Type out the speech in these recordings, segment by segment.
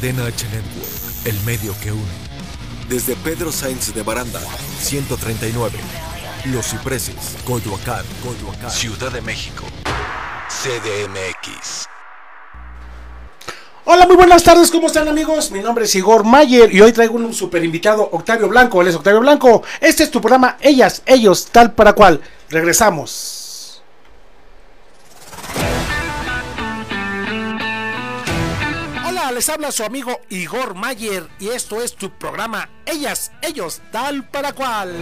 Cadena H Network, el medio que une. Desde Pedro Sainz de Baranda, 139. Los Cipreses, Coyoacán, Coyoacán. Ciudad de México. CDMX. Hola, muy buenas tardes, ¿cómo están amigos? Mi nombre es Igor Mayer y hoy traigo un super invitado, Octavio Blanco. Él es Octavio Blanco. Este es tu programa Ellas, Ellos, tal para cual. Regresamos. Les habla su amigo Igor Mayer y esto es tu programa Ellas, Ellos, tal para cual.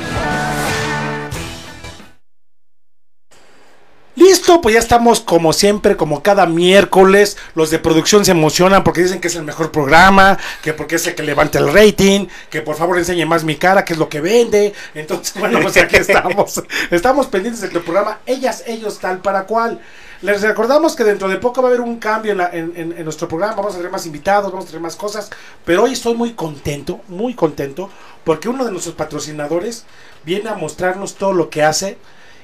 Listo, pues ya estamos como siempre, como cada miércoles. Los de producción se emocionan porque dicen que es el mejor programa, que porque es el que levanta el rating, que por favor enseñe más mi cara, que es lo que vende. Entonces, bueno, pues aquí estamos. Estamos pendientes de tu programa Ellas, Ellos, tal para cual. Les recordamos que dentro de poco va a haber un cambio en, la- en- en- en nuestro programa, vamos a tener más invitados, vamos a tener más cosas, pero hoy estoy muy contento, muy contento, porque uno de nuestros patrocinadores viene a mostrarnos todo lo que hace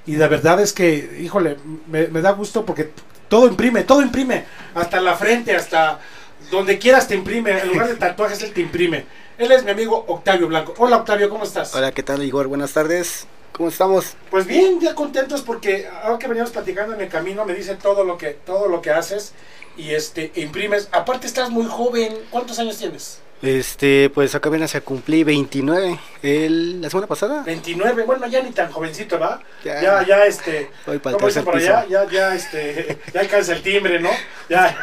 y de verdad es que, híjole, me, me da gusto porque todo imprime, todo imprime, hasta la frente, hasta donde quieras te imprime, en lugar de tatuajes él te imprime. Él es mi amigo Octavio Blanco. Hola Octavio, ¿cómo estás? Hola, ¿qué tal Igor? Buenas tardes. ¿Cómo estamos? Pues bien, ya contentos porque ahora que veníamos platicando en el camino me dice todo lo que todo lo que haces y este imprimes. Aparte estás muy joven. ¿Cuántos años tienes? Este, pues acá apenas a cumplí 29 el, la semana pasada. 29. Bueno, ya ni tan jovencito, ¿va? Ya, Ya. ya, este. Voy para el ¿Cómo dicen por allá? Ya, ya, este. Ya alcanza el timbre, ¿no? Ya,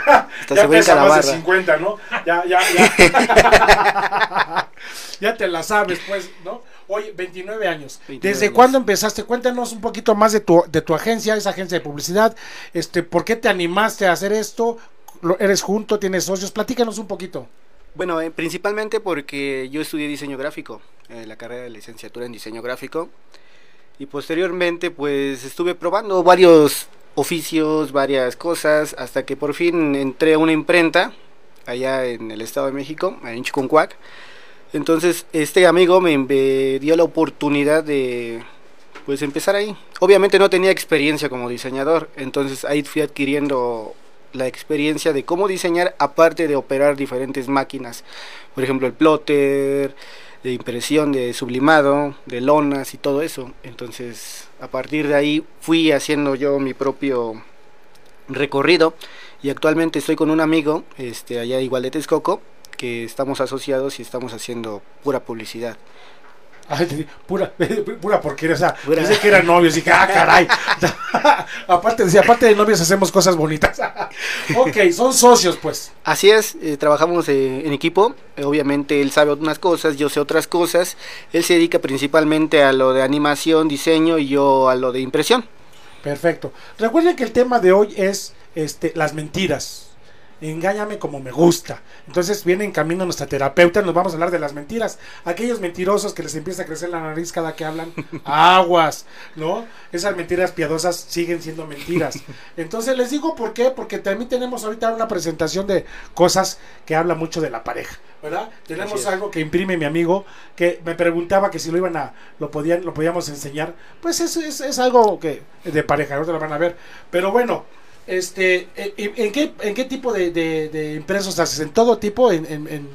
Hasta ya se pesa más de barra. 50, ¿no? Ya, ya, ya. ya te la sabes, pues, ¿no? Oye, 29 años. 29 ¿Desde años. cuándo empezaste? Cuéntanos un poquito más de tu, de tu agencia, esa agencia de publicidad. Este, ¿Por qué te animaste a hacer esto? ¿Eres junto? ¿Tienes socios? Platícanos un poquito. Bueno, eh, principalmente porque yo estudié diseño gráfico, eh, la carrera de licenciatura en diseño gráfico. Y posteriormente, pues estuve probando varios oficios, varias cosas, hasta que por fin entré a una imprenta allá en el Estado de México, en Chiconcuac. Entonces, este amigo me, me dio la oportunidad de pues empezar ahí. Obviamente no tenía experiencia como diseñador, entonces ahí fui adquiriendo la experiencia de cómo diseñar aparte de operar diferentes máquinas. Por ejemplo, el plotter, de impresión, de sublimado, de lonas y todo eso. Entonces, a partir de ahí fui haciendo yo mi propio recorrido y actualmente estoy con un amigo, este allá igual de Texcoco, que estamos asociados y estamos haciendo pura publicidad. Ay, pura, pura porquería, o sea, Pura- pensé que eran novios, dije, ah, caray. aparte, decía, aparte de novios hacemos cosas bonitas. ok, son socios, pues. Así es, eh, trabajamos eh, en equipo. eh, obviamente él sabe unas cosas, yo sé otras cosas. Él se dedica principalmente a lo de animación, diseño y yo a lo de impresión. Perfecto. Recuerden que el tema de hoy es este, las mentiras. Engáñame como me gusta. Entonces viene en camino nuestra terapeuta, nos vamos a hablar de las mentiras. Aquellos mentirosos que les empieza a crecer la nariz cada que hablan, aguas, ¿no? Esas mentiras piadosas siguen siendo mentiras. Entonces les digo por qué, porque también tenemos ahorita una presentación de cosas que habla mucho de la pareja, ¿verdad? Tenemos algo que imprime mi amigo que me preguntaba que si lo iban a, lo podían, lo podíamos enseñar. Pues es, es, es algo que de pareja, ahorita lo van a ver. Pero bueno, este, eh, ¿en, en qué, en qué tipo de, de, de impresos haces? ¿En todo tipo? ¿En, en, en,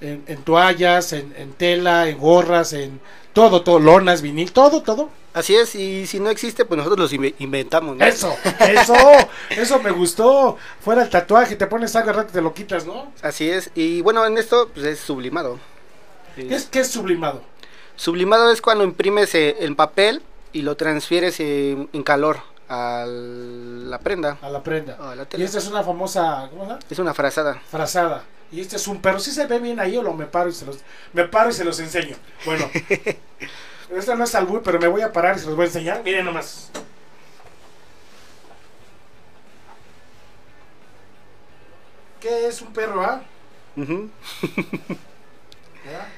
en- en toallas, en, en tela, en gorras, en todo, todo, lonas, vinil, todo, todo? Así es, y si no existe, pues nosotros los inve- inventamos. ¿no? Eso, eso, eso me gustó. Fuera el tatuaje, te pones algo al rato te lo quitas, ¿no? Así es, y bueno, en esto pues, es sublimado. ¿Qué es, qué es sublimado? Sublimado es cuando imprimes eh, el papel y lo transfieres eh, en calor a la prenda. A la prenda. A la Y esta es una famosa, ¿cómo se llama? Es una frazada. Frazada. Y este es un perro. Si se ve bien ahí o lo me paro y se los, me paro y se los enseño. Bueno, esto no es albur, pero me voy a parar y se los voy a enseñar. Miren nomás. ¿Qué es un perro, ah? Ujú. ¿Verdad?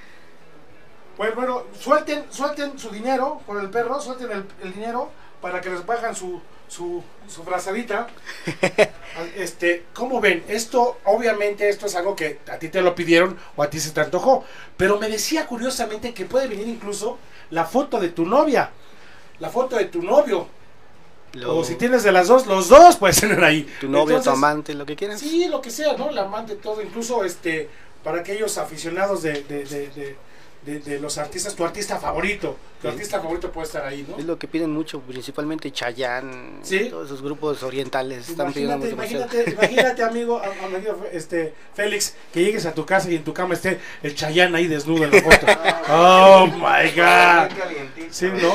Pues bueno, suelten, suelten su dinero con el perro, suelten el, el dinero para que les bajan su, su, su frazadita. Este, ¿cómo ven? Esto, obviamente, esto es algo que a ti te lo pidieron o a ti se te antojó. Pero me decía curiosamente que puede venir incluso la foto de tu novia, la foto de tu novio. Lo- O si tienes de las dos, los dos puedes tener ahí. tu novio, Entonces, tu amante, lo que quieras. Sí, lo que sea, ¿no? La amante, todo, incluso este, para aquellos aficionados de, de, de, de, de- de los artistas, tu artista favorito, tu Sí. artista favorito puede estar ahí, ¿no? Es lo que piden mucho, principalmente Chayanne, Sí. todos esos grupos orientales están pidiendo Imagínate, imagínate, imagínate, amigo, amigo, este, Félix, que llegues a tu casa y en tu cama esté el Chayán ahí desnudo en la foto. Oh my god. Sí, ¿no?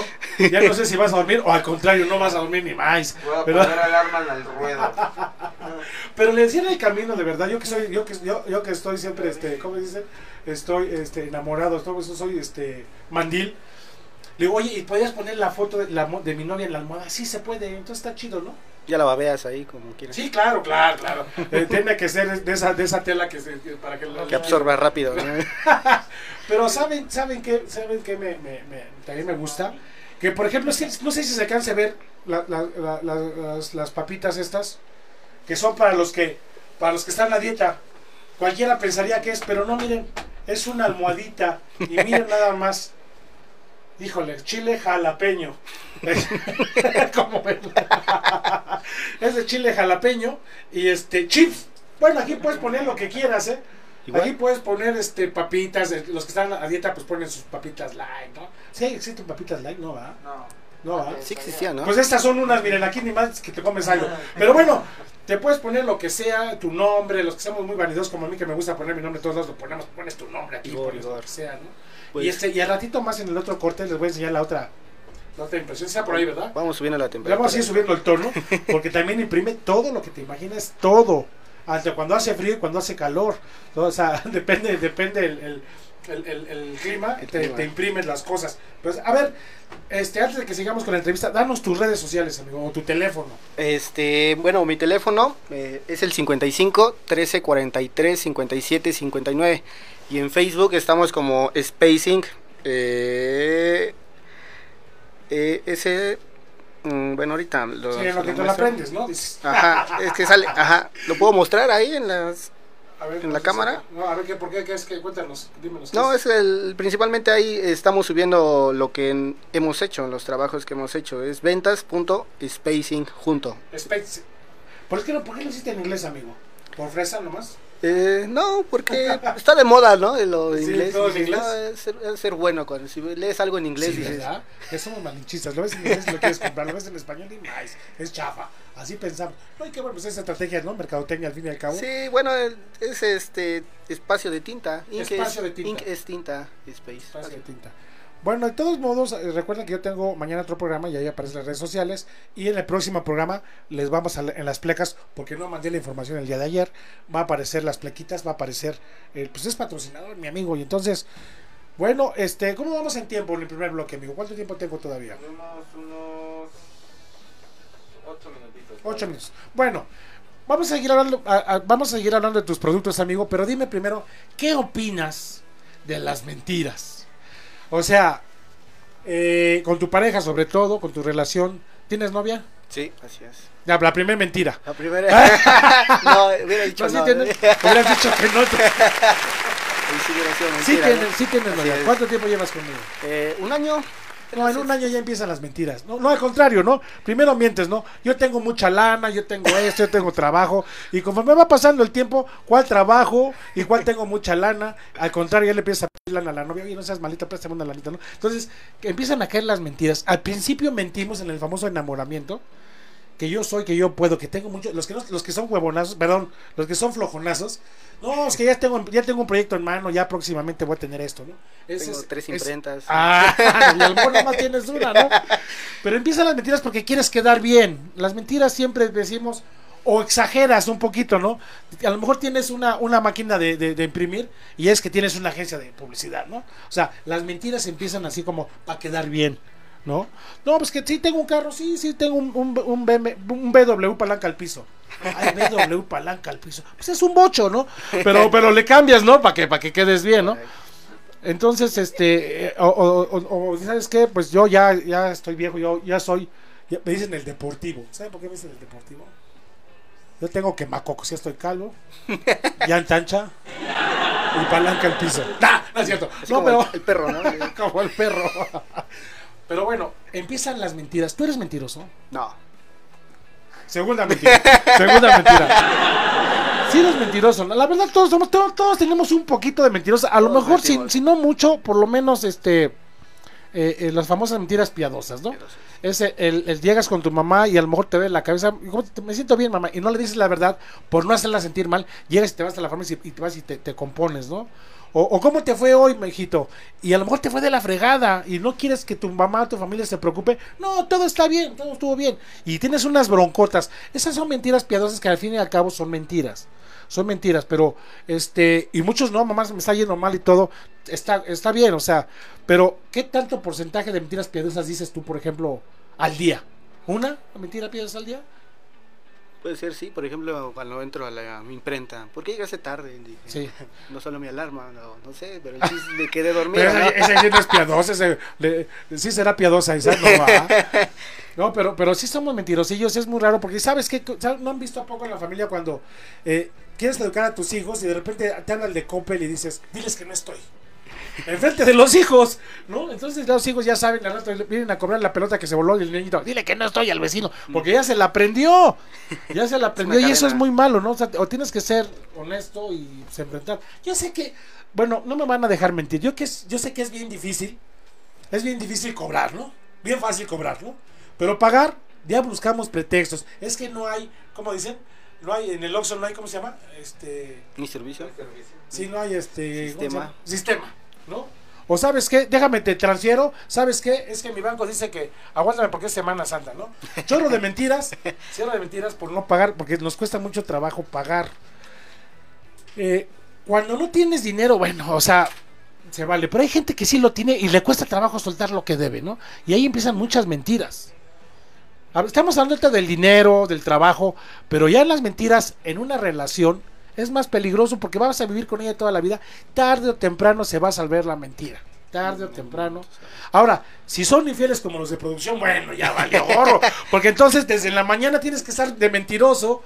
Ya no sé si vas a dormir o al contrario, no vas a dormir ni más. Voy a Pero- poner alarma en el ruedo. Pero le decían el camino, de verdad. Yo que soy, yo que, yo, yo que estoy siempre, este, ¿cómo dicen? Estoy, este, enamorado, estoy, soy, este, mandil. Le digo, oye, ¿y podrías poner la foto de, la, de mi novia en la almohada? Sí, se puede, entonces está chido, ¿no? Ya la babeas ahí como quieras. Sí, claro, claro, claro. Eh, tiene que ser de esa, de esa tela que se, para que, la- Que absorba rápido. ¿no? Pero saben, saben que, saben que me, me- me- también me gusta, que por ejemplo, no sé si se alcanza a ver la- la- la- la- las, las papitas estas, que son para los que, para los que están a dieta. Cualquiera pensaría que es, pero no miren, es una almohadita y miren nada más. Híjole, chile jalapeño. ¿Cómo es de chile jalapeño y este chips. Bueno, aquí puedes poner lo que quieras, ¿eh? Igual. Aquí puedes poner este papitas, los que están a dieta pues ponen sus papitas light, ¿no? Sí, existen papitas light, no va. No. No va. Sí existía, ¿no? Pues estas son unas, miren, aquí ni más que te comes algo. Pero bueno, te puedes poner lo que sea, tu nombre, los que somos muy vanidosos como a mí que me gusta poner mi nombre todos lados, lo ponemos, pones tu nombre aquí, pones lo que sea, ¿no? Pues- y este, y al ratito más en el otro corte les voy a enseñar la otra, la otra impresión, sea por ahí, ¿verdad? Vamos subiendo la Le temperatura. vamos a ir subiendo el tono, porque también imprime todo lo que te imaginas, todo. Hasta cuando hace frío y cuando hace calor. Todo, o sea, depende, depende el, el, el- el- el clima, El te, clima. te imprimen las cosas. Pues, a ver, este, antes de que sigamos con la entrevista, danos tus redes sociales, amigo, o tu teléfono. Este, bueno, mi teléfono eh, es el 55 13 43 57 59 y en Facebook estamos como Spacing eh, eh, ese mm, bueno, ahorita lo, Sí, en lo que te lo aprendes, ¿no? Dices, Ajá, es que sale, ajá, lo puedo mostrar ahí en las a ver, ¿En la entonces, cámara? No, a ver, ¿qué, ¿por qué? ¿Qué es que? Cuéntanos, dímenos. ¿qué No, es? es el principalmente ahí estamos subiendo lo que en- hemos hecho, los trabajos que hemos hecho, es ventas.spacing junto. Specs. ¿Por qué, no, ¿Por qué lo hiciste en inglés, amigo? ¿Por fresa nomás? Eh, no, porque está de moda, ¿no? Lo Sí, inglés. todo en inglés. no, es, ser, es ser bueno cuando si lees algo en inglés Sí, dices, ¿verdad? Que somos malinchistas. Lo ves en inglés lo quieres comprar. Lo ves en español y más. Es chafa. Así pensamos. No, y qué bueno, pues esa estrategia, ¿no? Mercadotecnia al fin y al cabo. Sí, bueno, es este espacio de tinta. Ink Espacio es, de tinta. Ink es tinta, space. Espacio de tinta. Bueno, de todos modos, eh, recuerden que yo tengo mañana otro programa y ahí aparecen las redes sociales. Y en el próximo programa les vamos a en las plecas, porque no mandé la información el día de ayer. Va a aparecer las plequitas, va a aparecer. eh, pues es patrocinador, mi amigo. Y entonces, bueno, este, ¿cómo vamos en tiempo en el primer bloque, amigo? ¿Cuánto tiempo tengo todavía? Tenemos unos ocho minutitos. Ocho minutos. Bueno, vamos a seguir hablando, a- a- vamos a seguir hablando de tus productos, amigo, pero dime primero, ¿qué opinas de las mentiras? O sea, eh, con tu pareja sobre todo, con tu relación, ¿tienes novia? Sí, así es. Ya, la primera mentira. La primera. no, hubiera dicho No, sí no. tienes, hubieras dicho que no. te- sí sido Sí mentira, tienes, ¿no? sí tienes novia. ¿Cuánto tiempo llevas conmigo? Eh, un año. No, en un año ya empiezan las mentiras. No, al contrario, ¿no? Primero mientes, ¿no? Yo tengo mucha lana, yo tengo esto, yo tengo trabajo. Y conforme va pasando el tiempo, ¿cuál trabajo y cuál tengo mucha lana? Al contrario, ya le empiezas a pedir lana a la novia. Oye, no seas malita, préstame una lanita, ¿no? Entonces, empiezan a caer las mentiras. Al principio mentimos en el famoso enamoramiento. Que yo soy, que yo puedo, que tengo mucho. Los que, no- los que son huevonazos, perdón, los que son flojonazos. No, es que ya tengo, ya tengo un proyecto en mano, ya próximamente voy a tener esto, ¿no? Tengo es- tres es- imprentas. Ah, y a lo mejor nada más tienes una, ¿no? Pero empiezan las mentiras porque quieres quedar bien. Las mentiras siempre decimos, o exageras un poquito, ¿no? A lo mejor tienes una, una máquina de, de- de imprimir y es que tienes una agencia de publicidad, ¿no? O sea, las mentiras empiezan así como para quedar bien, ¿no? No, pues que sí tengo un carro, sí, sí tengo un, un, un BMW, un BW palanca al piso. Ay, BW palanca al piso. Pues es un bocho, ¿no? Pero, pero le cambias, ¿no? Para que, para que quedes bien, ¿no? Entonces, este, eh, o, o- ¿sabes qué? Pues yo ya, ya estoy viejo, yo ya soy, ya me dicen el deportivo. ¿Saben por qué me dicen el deportivo? Yo tengo quemacocos, ya estoy calvo, ya en tancha y palanca al piso. ¡Nah! No es cierto. Así No, como pero el, el perro, ¿no? como el perro. Pero bueno, empiezan las mentiras. ¿Tú eres mentiroso? No, Segunda mentira. Segunda mentira. Sí eres mentiroso. La verdad, todos somos, todos, todos tenemos un poquito de mentiroso. A lo Todos mejor, si, si no mucho, por lo menos, este, eh, eh, las famosas mentiras piadosas, ¿no? Piadosas. Ese, el, el llegas con tu mamá y a lo mejor te ve la cabeza, me siento bien, mamá, y no le dices la verdad por no hacerla sentir mal, llegas y te vas a la farmacia y, y te vas y te, te compones, ¿no? O, o cómo te fue hoy, mijito, y a lo mejor te fue de la fregada y no quieres que tu mamá tu familia se preocupe, no, todo está bien, todo estuvo bien, y tienes unas broncotas, esas son mentiras piadosas que al fin y al cabo son mentiras. Son mentiras, pero este, y muchos no, mamá, me está yendo mal y todo, está, está bien, o sea, pero ¿qué tanto porcentaje de mentiras piadosas dices tú, por ejemplo, al día? ¿Una mentira piadosa al día? Puede ser, sí. Por ejemplo, cuando entro a la imprenta. ¿Por qué llegaste tarde? Dije, Sí. No solo mi alarma, no, no sé, pero el chiste me quedé dormido. Pero sí no es piadosa, ese, le- sí será piadosa, esa no va. No, pero, pero sí somos mentirosillos, es muy raro, porque ¿sabes qué? ¿No han visto a poco en la familia cuando eh, quieres educar a tus hijos y de repente te habla el de Coppel y dices, diles que no estoy? Enfrente de los hijos, ¿no? Entonces los hijos ya saben, al rato vienen a cobrar la pelota que se voló y el niñito, dile que no estoy al vecino, porque ya se la aprendió, ya se la aprendió y eso es muy malo, ¿no? O, sea, o tienes que ser honesto y pues, enfrentar. Yo sé que, bueno, no me van a dejar mentir, yo, que es, yo sé que es bien difícil, es bien difícil cobrar, ¿no? Bien fácil cobrar, ¿no? Pero pagar, ya buscamos pretextos. Es que no hay, ¿cómo dicen? No hay, en el Oxxo no hay, ¿cómo se llama? Este, Mi servicio. sí, no hay este... ¿cómo se Sistema. Sistema, ¿no? O sabes qué, déjame te transfiero, ¿sabes qué? Es que mi banco dice que aguántame porque es Semana Santa, ¿no? Chorro de mentiras, cierro de mentiras por no pagar, porque nos cuesta mucho trabajo pagar. Eh, cuando no tienes dinero, bueno, o sea, se vale, pero hay gente que sí lo tiene y le cuesta trabajo soltar lo que debe, ¿no? Y ahí empiezan muchas mentiras. Estamos hablando del dinero, del trabajo, pero ya en las mentiras en una relación es más peligroso porque vas a vivir con ella toda la vida. Tarde o temprano se va a salvar la mentira. Tarde o temprano. Ahora, si son infieles como los de producción, bueno, ya valió gorro. Porque entonces desde la mañana tienes que estar de mentiroso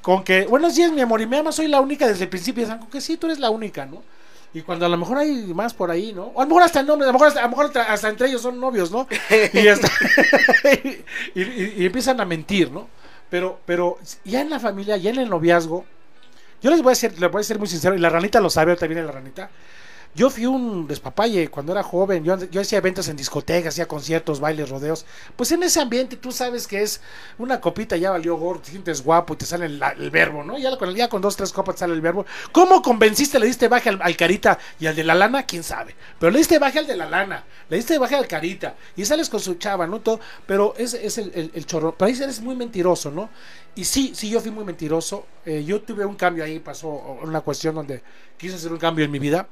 con que, buenos días, mi amor, y me amas, soy la única desde el principio. Y dicen, que sí, tú eres la única, ¿no? Y cuando a lo mejor hay más por ahí, ¿no? O a lo mejor hasta el nombre, a lo mejor hasta, a lo mejor hasta- hasta entre ellos son novios, ¿no? Y, hasta- y, y- y empiezan a mentir, ¿no? Pero, pero ya en la familia, ya en el noviazgo, yo les voy a ser, les voy a ser muy sincero, y la ranita lo sabe, ahorita viene la ranita. Yo fui un despapalle cuando era joven, yo, hacía eventos en discotecas, hacía conciertos, bailes, rodeos. Pues en ese ambiente tú sabes que es una copita, ya valió gordo, te sientes guapo y te sale el, verbo, ¿no? Ya con, ya con dos, tres copas te sale el verbo. ¿Cómo convenciste? ¿Le diste baje al, al carita y al de la lana? ¿Quién sabe? Pero le diste baje al de la lana, le diste baje al carita y sales con su chava, ¿no? Todo, pero es, es el chorro. Pero ahí eres muy mentiroso, ¿no? Y sí, sí, yo fui muy mentiroso. Eh, yo tuve un cambio ahí, pasó una cuestión donde quise hacer un cambio en mi vida.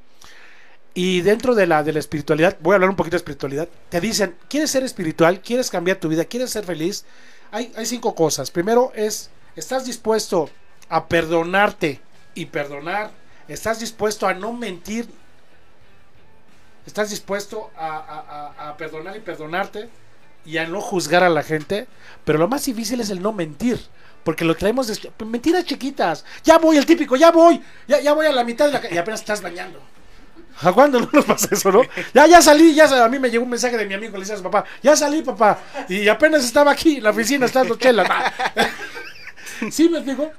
Y dentro de la, de la espiritualidad, voy a hablar un poquito de espiritualidad, te dicen, ¿quieres ser espiritual? ¿Quieres cambiar tu vida? ¿Quieres ser feliz? Hay, hay cinco cosas. Primero es, ¿estás dispuesto a perdonarte y perdonar? ¿Estás dispuesto a no mentir? ¿Estás dispuesto a, perdonar y perdonarte? Y a no juzgar a la gente. Pero lo más difícil es el no mentir. Porque lo traemos de mentiras chiquitas. Ya voy, el típico, ya voy. Ya, ya voy a la mitad de la Y apenas estás bañando. ¿A cuándo no nos pasa eso, no? Ya, ya salí, ya sa- a mí me llegó un mensaje de mi amigo, le decía papá, ya salí, papá. Y apenas estaba aquí la oficina, estando chela. ¿Sí me explico?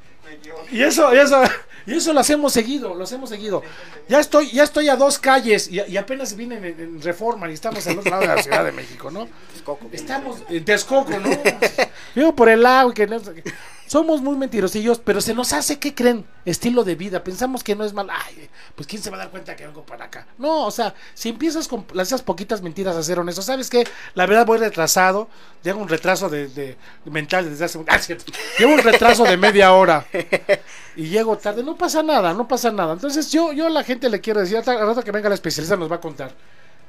Y eso, y eso, y eso lo hacemos seguido, lo hacemos seguido. Ya estoy, ya estoy a dos calles y, y apenas vine en, en Reforma y estamos al otro lado de la Ciudad de México, ¿no? Texcoco. Estamos en Texcoco, ¿no? Vivo por el lago. Que no. Somos muy mentirosillos, pero se nos hace, ¿qué creen? Estilo de vida. Pensamos que no es mal. Ay, pues ¿quién se va a dar cuenta que vengo para acá? No, o sea, si empiezas con las- esas poquitas mentiras a ser honesto, ¿sabes qué? La verdad voy retrasado. Llevo un retraso de, de- mental desde hace un... Ah, cierto. Llevo un retraso de media hora. Y llego tarde. No pasa nada, no pasa nada. Entonces yo, yo a la gente le quiero decir, al rato que venga la especialista nos va a contar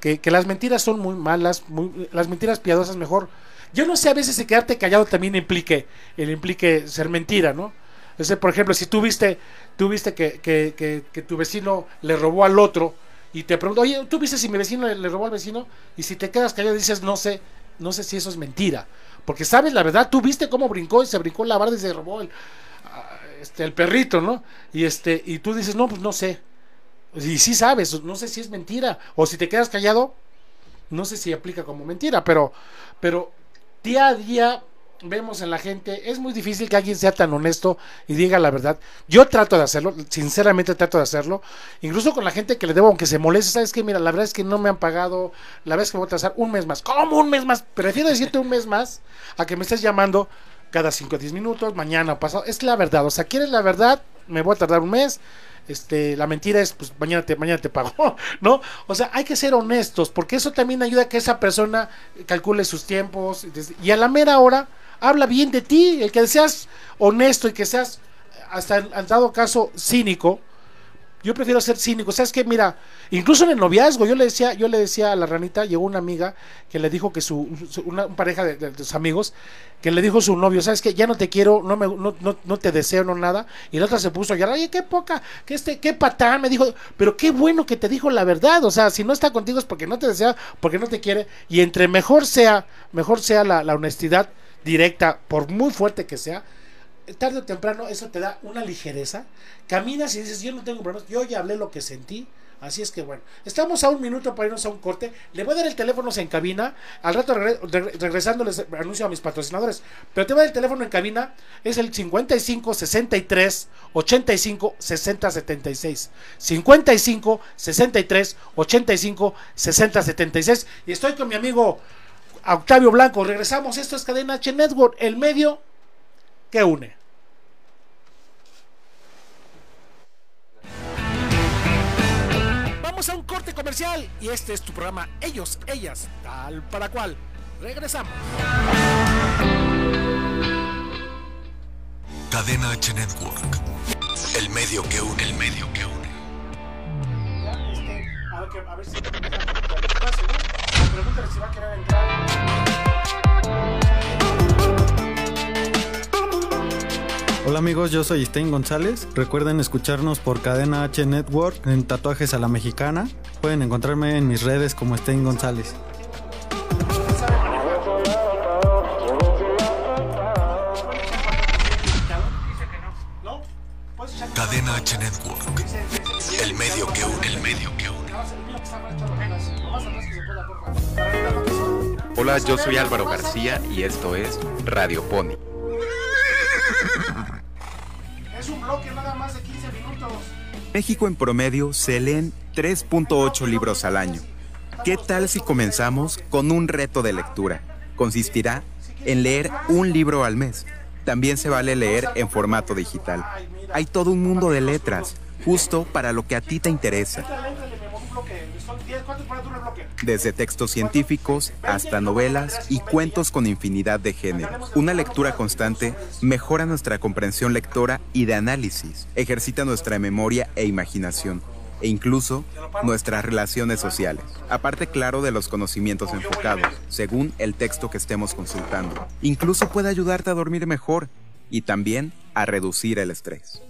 que, que las mentiras son muy malas, muy- las mentiras piadosas mejor. Yo no sé a veces si quedarte callado también implique, el implique ser mentira, ¿no? Por ejemplo, si tú viste, tú viste que, que, que, que tu vecino le robó al otro y te pregunto, oye, ¿tú viste si mi vecino le, robó al vecino? Y si te quedas callado dices, no sé, no sé si eso es mentira. Porque sabes la verdad, tú viste cómo brincó y se brincó la barda y se robó el, este, el perrito, ¿no? Y, este, y tú dices, no, pues no sé. Y sí sabes, no sé si es mentira. O si te quedas callado, no sé si aplica como mentira, pero, pero día a día vemos en la gente, es muy difícil que alguien sea tan honesto y diga la verdad. Yo trato de hacerlo, sinceramente trato de hacerlo, incluso con la gente que le debo, aunque se moleste, sabes que mira, la verdad es que no me han pagado, la verdad es que voy a trazar un mes más. ¿Cómo un mes más? Prefiero decirte un mes más a que me estés llamando cada 5 o 10 minutos, mañana o pasado. Es la verdad, o sea, ¿quieres la verdad? Me voy a tardar un mes. Este, la mentira es, pues mañana te, mañana te pago, ¿no? O sea, hay que ser honestos, porque eso también ayuda a que esa persona calcule sus tiempos y a la mera hora habla bien de ti, el que seas honesto y que seas, hasta en dado caso, cínico. Yo prefiero ser cínico. ¿Sabes que Mira, incluso en el noviazgo, yo le decía, yo le decía a la ranita, llegó una amiga que le dijo que su, una, pareja de, sus amigos, que le dijo a su novio, ¿sabes que Ya no te quiero, no me, no, no, te deseo, no nada. Y la otra se puso a llorar, oye, qué poca, que este, qué patán, me dijo, pero qué bueno que te dijo la verdad. O sea, si no está contigo es porque no te desea, porque no te quiere. Y entre mejor sea, mejor sea la honestidad directa, por muy fuerte que sea, tarde o temprano eso te da una ligereza. Caminas y dices, yo no tengo problemas, yo ya hablé lo que sentí. Así es que bueno, estamos a un minuto para irnos a un corte. Le voy a dar el teléfono en cabina. Al rato regresando les anuncio a mis patrocinadores. Pero te voy a dar el teléfono en cabina. Es el 55 63 85 60 76. 55 63 85 60 76. Y estoy con mi amigo Octavio Blanco. Regresamos. Esto es Cadena H Network, el medio que une. Vamos a un corte comercial y este es tu programa Ellos, Ellas, tal para cual. Regresamos. Cadena H Network, el medio que une, el medio que une. a ver, si Pregúntale si va a querer entrar. Hola amigos, yo soy Stein González. Recuerden escucharnos por Cadena H Network en Tatuajes a la Mexicana. Pueden encontrarme en mis redes como Stein González. Cadena H Network. El medio que une, el medio que une. Hola, yo soy Álvaro García y esto es Radio Pony. México en promedio se leen 3.8 libros al año. ¿Qué tal si comenzamos con un reto de lectura? Consistirá en leer un libro al mes. También se vale leer en formato digital. Hay todo un mundo de letras, justo para lo que a ti te interesa. Desde textos científicos hasta novelas y cuentos con infinidad de géneros. Una lectura constante mejora nuestra comprensión lectora y de análisis, ejercita nuestra memoria e imaginación e incluso nuestras relaciones sociales. Aparte, claro, de los conocimientos enfocados, según el texto que estemos consultando. Incluso puede ayudarte a dormir mejor y también a reducir el estrés.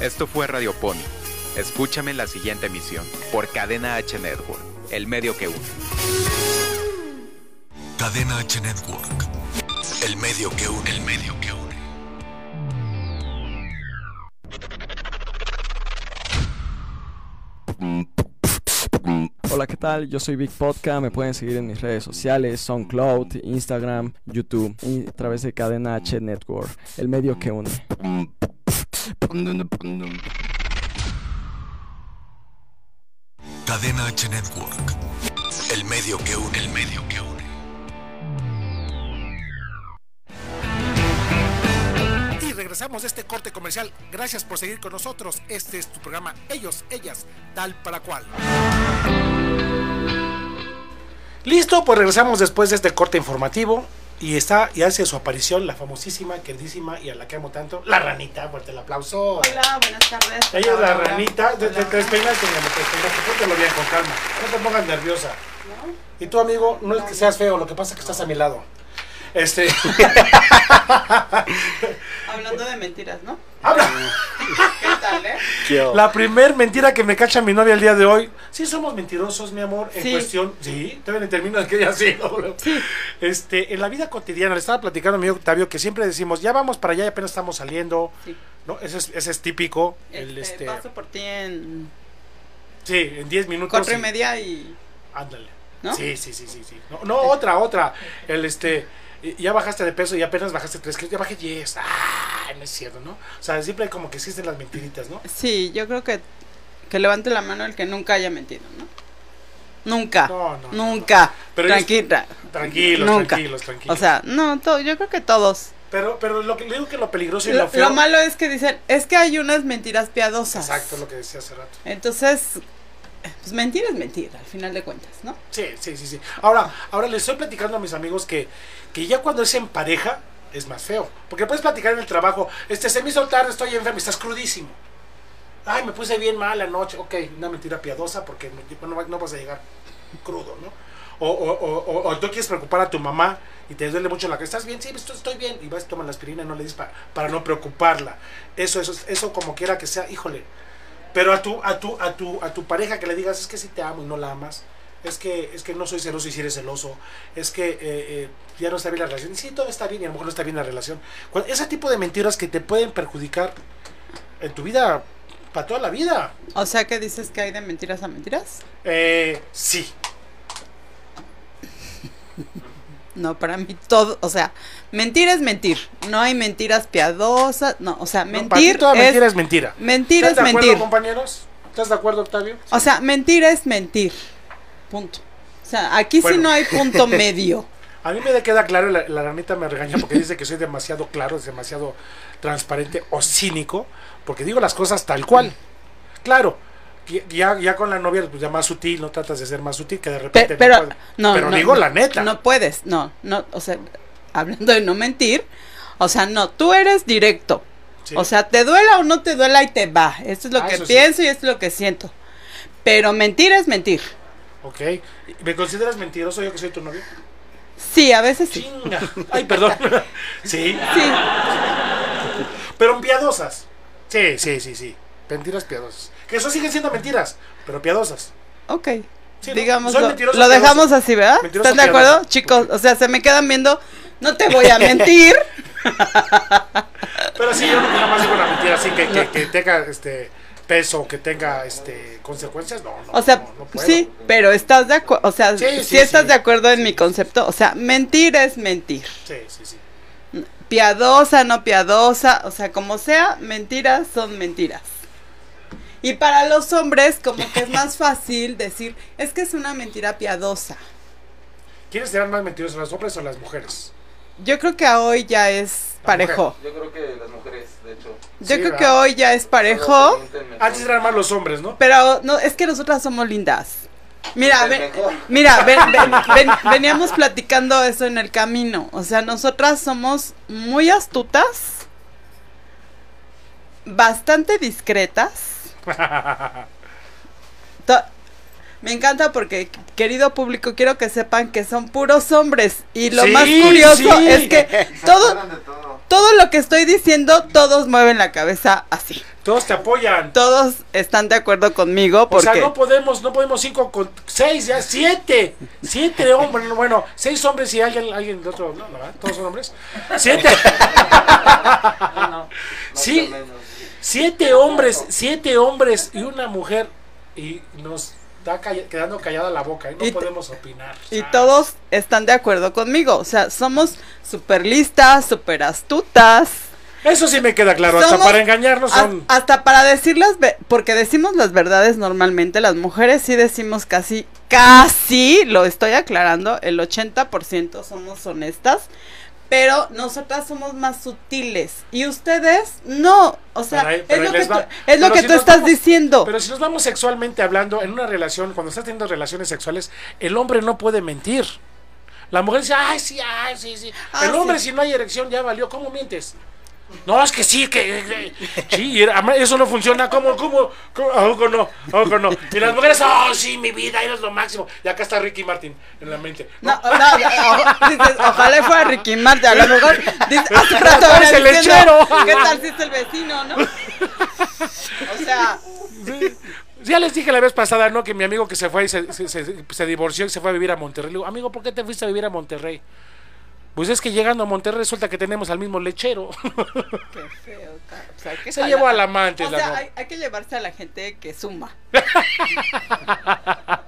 Esto fue Radio Pony Escúchame en la siguiente emisión por Cadena H Network, el medio que une. Cadena H Network, el medio que une, el medio que une. Hola, ¿qué tal? Yo soy Big Podcast. Me pueden seguir en mis redes sociales, SoundCloud, Instagram, YouTube y a través de Cadena H Network, el medio que une. Cadena H Network. El medio que une, el medio que une. Y regresamos de este corte comercial. Gracias por seguir con nosotros. Este es tu programa Ellos, Ellas, tal para cual. Listo, pues regresamos después de este corte informativo. Y está y hace su aparición la famosísima, queridísima y a la que amo tanto, la ranita. Fuerte el aplauso. Hola, buenas tardes. Ella es la ranita. Te, te, te despeinaste, te lo bien con calma. No te pongas nerviosa. Y tu amigo, no es que seas feo, lo que pasa es que estás a mi lado. Este. Hablando de mentiras, ¿no? Habla. ¿Qué tal? La primer mentira que me cacha mi novia el día de hoy. Sí somos mentirosos, mi amor, en cuestión. Sí, todavía termino de que ya sí. Este, en la vida cotidiana, le estaba platicando a mi Octavio que siempre decimos, ya vamos para allá y apenas estamos saliendo. Sí. ¿No? Ese es, ese es típico. el, este, paso por ti en... Sí, en 10 minutos. Cuatro y media y... Ándale. ¿No? Sí, sí, sí, sí. sí. No, no, otra, otra. El este ya bajaste de peso y apenas bajaste 3 kilos, ya bajé 10. Ah, no es cierto, ¿no? O sea, siempre como que existen las mentiritas, ¿no? Sí, yo creo que que levante la mano el que nunca haya mentido, ¿no? Nunca. No, no, no, nunca. Pero ellos- Tranquila. Tranquilos, Nunca. tranquilos, tranquilos. O sea, no, to- yo creo que todos. pero, pero lo que digo que lo peligroso y lo, Lo, feo. lo malo es que dicen, es que hay unas mentiras piadosas. Exacto, lo que decía hace rato. Entonces, pues mentir es mentir, al final de cuentas, ¿no? Sí, sí, sí, sí. Ahora, ahora les estoy platicando a mis amigos que, que ya cuando es en pareja es más feo. Porque puedes platicar en el trabajo, este se me hizo tarde, estoy enfermo, estás crudísimo. Ay, me puse bien mal anoche. Ok, una mentira piadosa porque no, vas a llegar crudo, ¿no? O, o, o, o- o tú quieres preocupar a tu mamá y te duele mucho la que estás bien, sí, estoy, estoy bien. Y vas, tomas la aspirina y no le dices pa- para no preocuparla. Eso, eso, eso como quiera que sea, híjole. Pero a tu, a tu, a tu, a tu pareja que le digas, es que si te amo y no la amas, es que, es que no soy celoso y si eres celoso, es que eh, eh, ya no está bien la relación. Y sí, todo está bien y a lo mejor no está bien la relación. Cuando- ese tipo de mentiras que te pueden perjudicar en tu vida para toda la vida. O sea, que dices que hay de mentiras a mentiras. Eh, sí. No, para mí todo, o sea, mentir es mentir. No hay mentiras piadosas, no, o sea, No, para ti mentir toda es mentira es mentira. mentir es ¿Estás de acuerdo, mentir. compañeros? ¿Estás de acuerdo, Octavio? O sea, mentir es mentir. Punto. O sea, aquí Bueno. sí no hay punto medio. A mí me queda claro, la, la ranita me regaña porque dice que soy demasiado claro, es demasiado transparente o cínico, porque digo las cosas tal cual. Claro, ya, ya con la novia, pues ya más sutil, no tratas de ser más sutil, que de Pe- repente... no pero puedes. no, pero no, digo no, la neta. No puedes, no, no, o sea, hablando de no mentir, o sea, no, tú eres directo. Sí. O sea, te duela o no te duela y te va. Esto es lo Ah, que sí. pienso y esto es lo que siento. Pero mentir es mentir. Ok. ¿Me consideras mentiroso yo que soy tu novio? Sí, a veces sí. Chinga. Ay, perdón. sí. Sí. Pero piadosas. Sí, sí, sí, sí. Mentiras piadosas. Que eso siguen siendo mentiras, pero piadosas. Ok. Digamos, lo, dejamos así, ¿verdad? Mentiroso, ¿Están de acuerdo? Chicos, o sea, se me quedan viendo. No te voy a mentir. Pero sí, yo no nada más digo una mentira así que, que, que tenga este peso, que tenga este consecuencias. No, no. O sea, no, sí, pero estás de acuerdo, o sea, Sí, si sí, estás de acuerdo en mi concepto, o sea, mentir es mentir. Sí, sí, sí. Piadosa, no piadosa, o sea, como sea, mentiras son mentiras. Y para los hombres, como que es más fácil decir, es que es una mentira piadosa. ¿Quiénes serán más mentirosos, los hombres o las mujeres? Yo creo que hoy ya es parejo. Yo creo que las mujeres, de hecho. Yo Sí, creo que hoy ya es parejo, Antes eran más los hombres, ¿no? pero no, es que nosotras somos lindas. Mira, ven-. Mira, ven- ven- ven- veníamos platicando eso en el camino. O sea, nosotras somos muy astutas, bastante discretas. Me encanta porque, querido público, quiero que sepan que son puros hombres. Y lo Sí, más curioso sí. es que todo, todo. todo lo que estoy diciendo, todos mueven la cabeza así. Todos te apoyan. Todos están de acuerdo conmigo O porque... sea, no podemos, no podemos cinco con seis, ya siete, siete hombres, bueno, seis hombres y alguien, alguien de otro, no, no, ¿verdad? todos son hombres, siete, No, Sí. más o menos. siete hombres, siete hombres y una mujer y nos está calla- quedando callada la boca, ¿eh? no Y podemos opinar. Y Ah, todos están de acuerdo conmigo. O sea, somos súper listas, súper astutas. Eso sí me queda claro, hasta Somos- para engañarnos son, Hasta para decir las... Porque decimos las verdades normalmente. Las mujeres sí decimos casi... Casi, lo estoy aclarando, el 80% somos honestas. Pero nosotras somos más sutiles. Y ustedes no. O sea, ahí- es lo que tú, va. es lo Pero que si tú nos estás vamos- diciendo. Pero si nos vamos sexualmente hablando, en una relación, cuando estás teniendo relaciones sexuales, el hombre no puede mentir. La mujer dice, ay, sí, ay, sí, sí. Ah, el hombre, sí. si no hay erección, ya valió. ¿Cómo mientes? No, es que sí, que. que- sí, eso no funciona. ¿Cómo, cómo? cómo? ¿A poco no? ¿A poco no? Y las mujeres, oh, sí, mi vida, eres lo máximo. Y acá está Ricky Martin en la mente. No, no, no, dices, ojalá fuera Ricky Martin, a lo mejor dices, hace rato es el lechero. ¿Qué tal si es el vecino, no? O sea, Ya les dije la vez pasada, ¿no? Que mi amigo que se fue y se, se, se- se divorció y se fue a vivir a Monterrey. Le digo, amigo, ¿por qué te fuiste a vivir a Monterrey? Pues es que llegando a Monterrey resulta que tenemos al mismo lechero. Qué feo. O sea, que Se llevó al amante. O sea, hay, hay que llevarse a la gente que suma.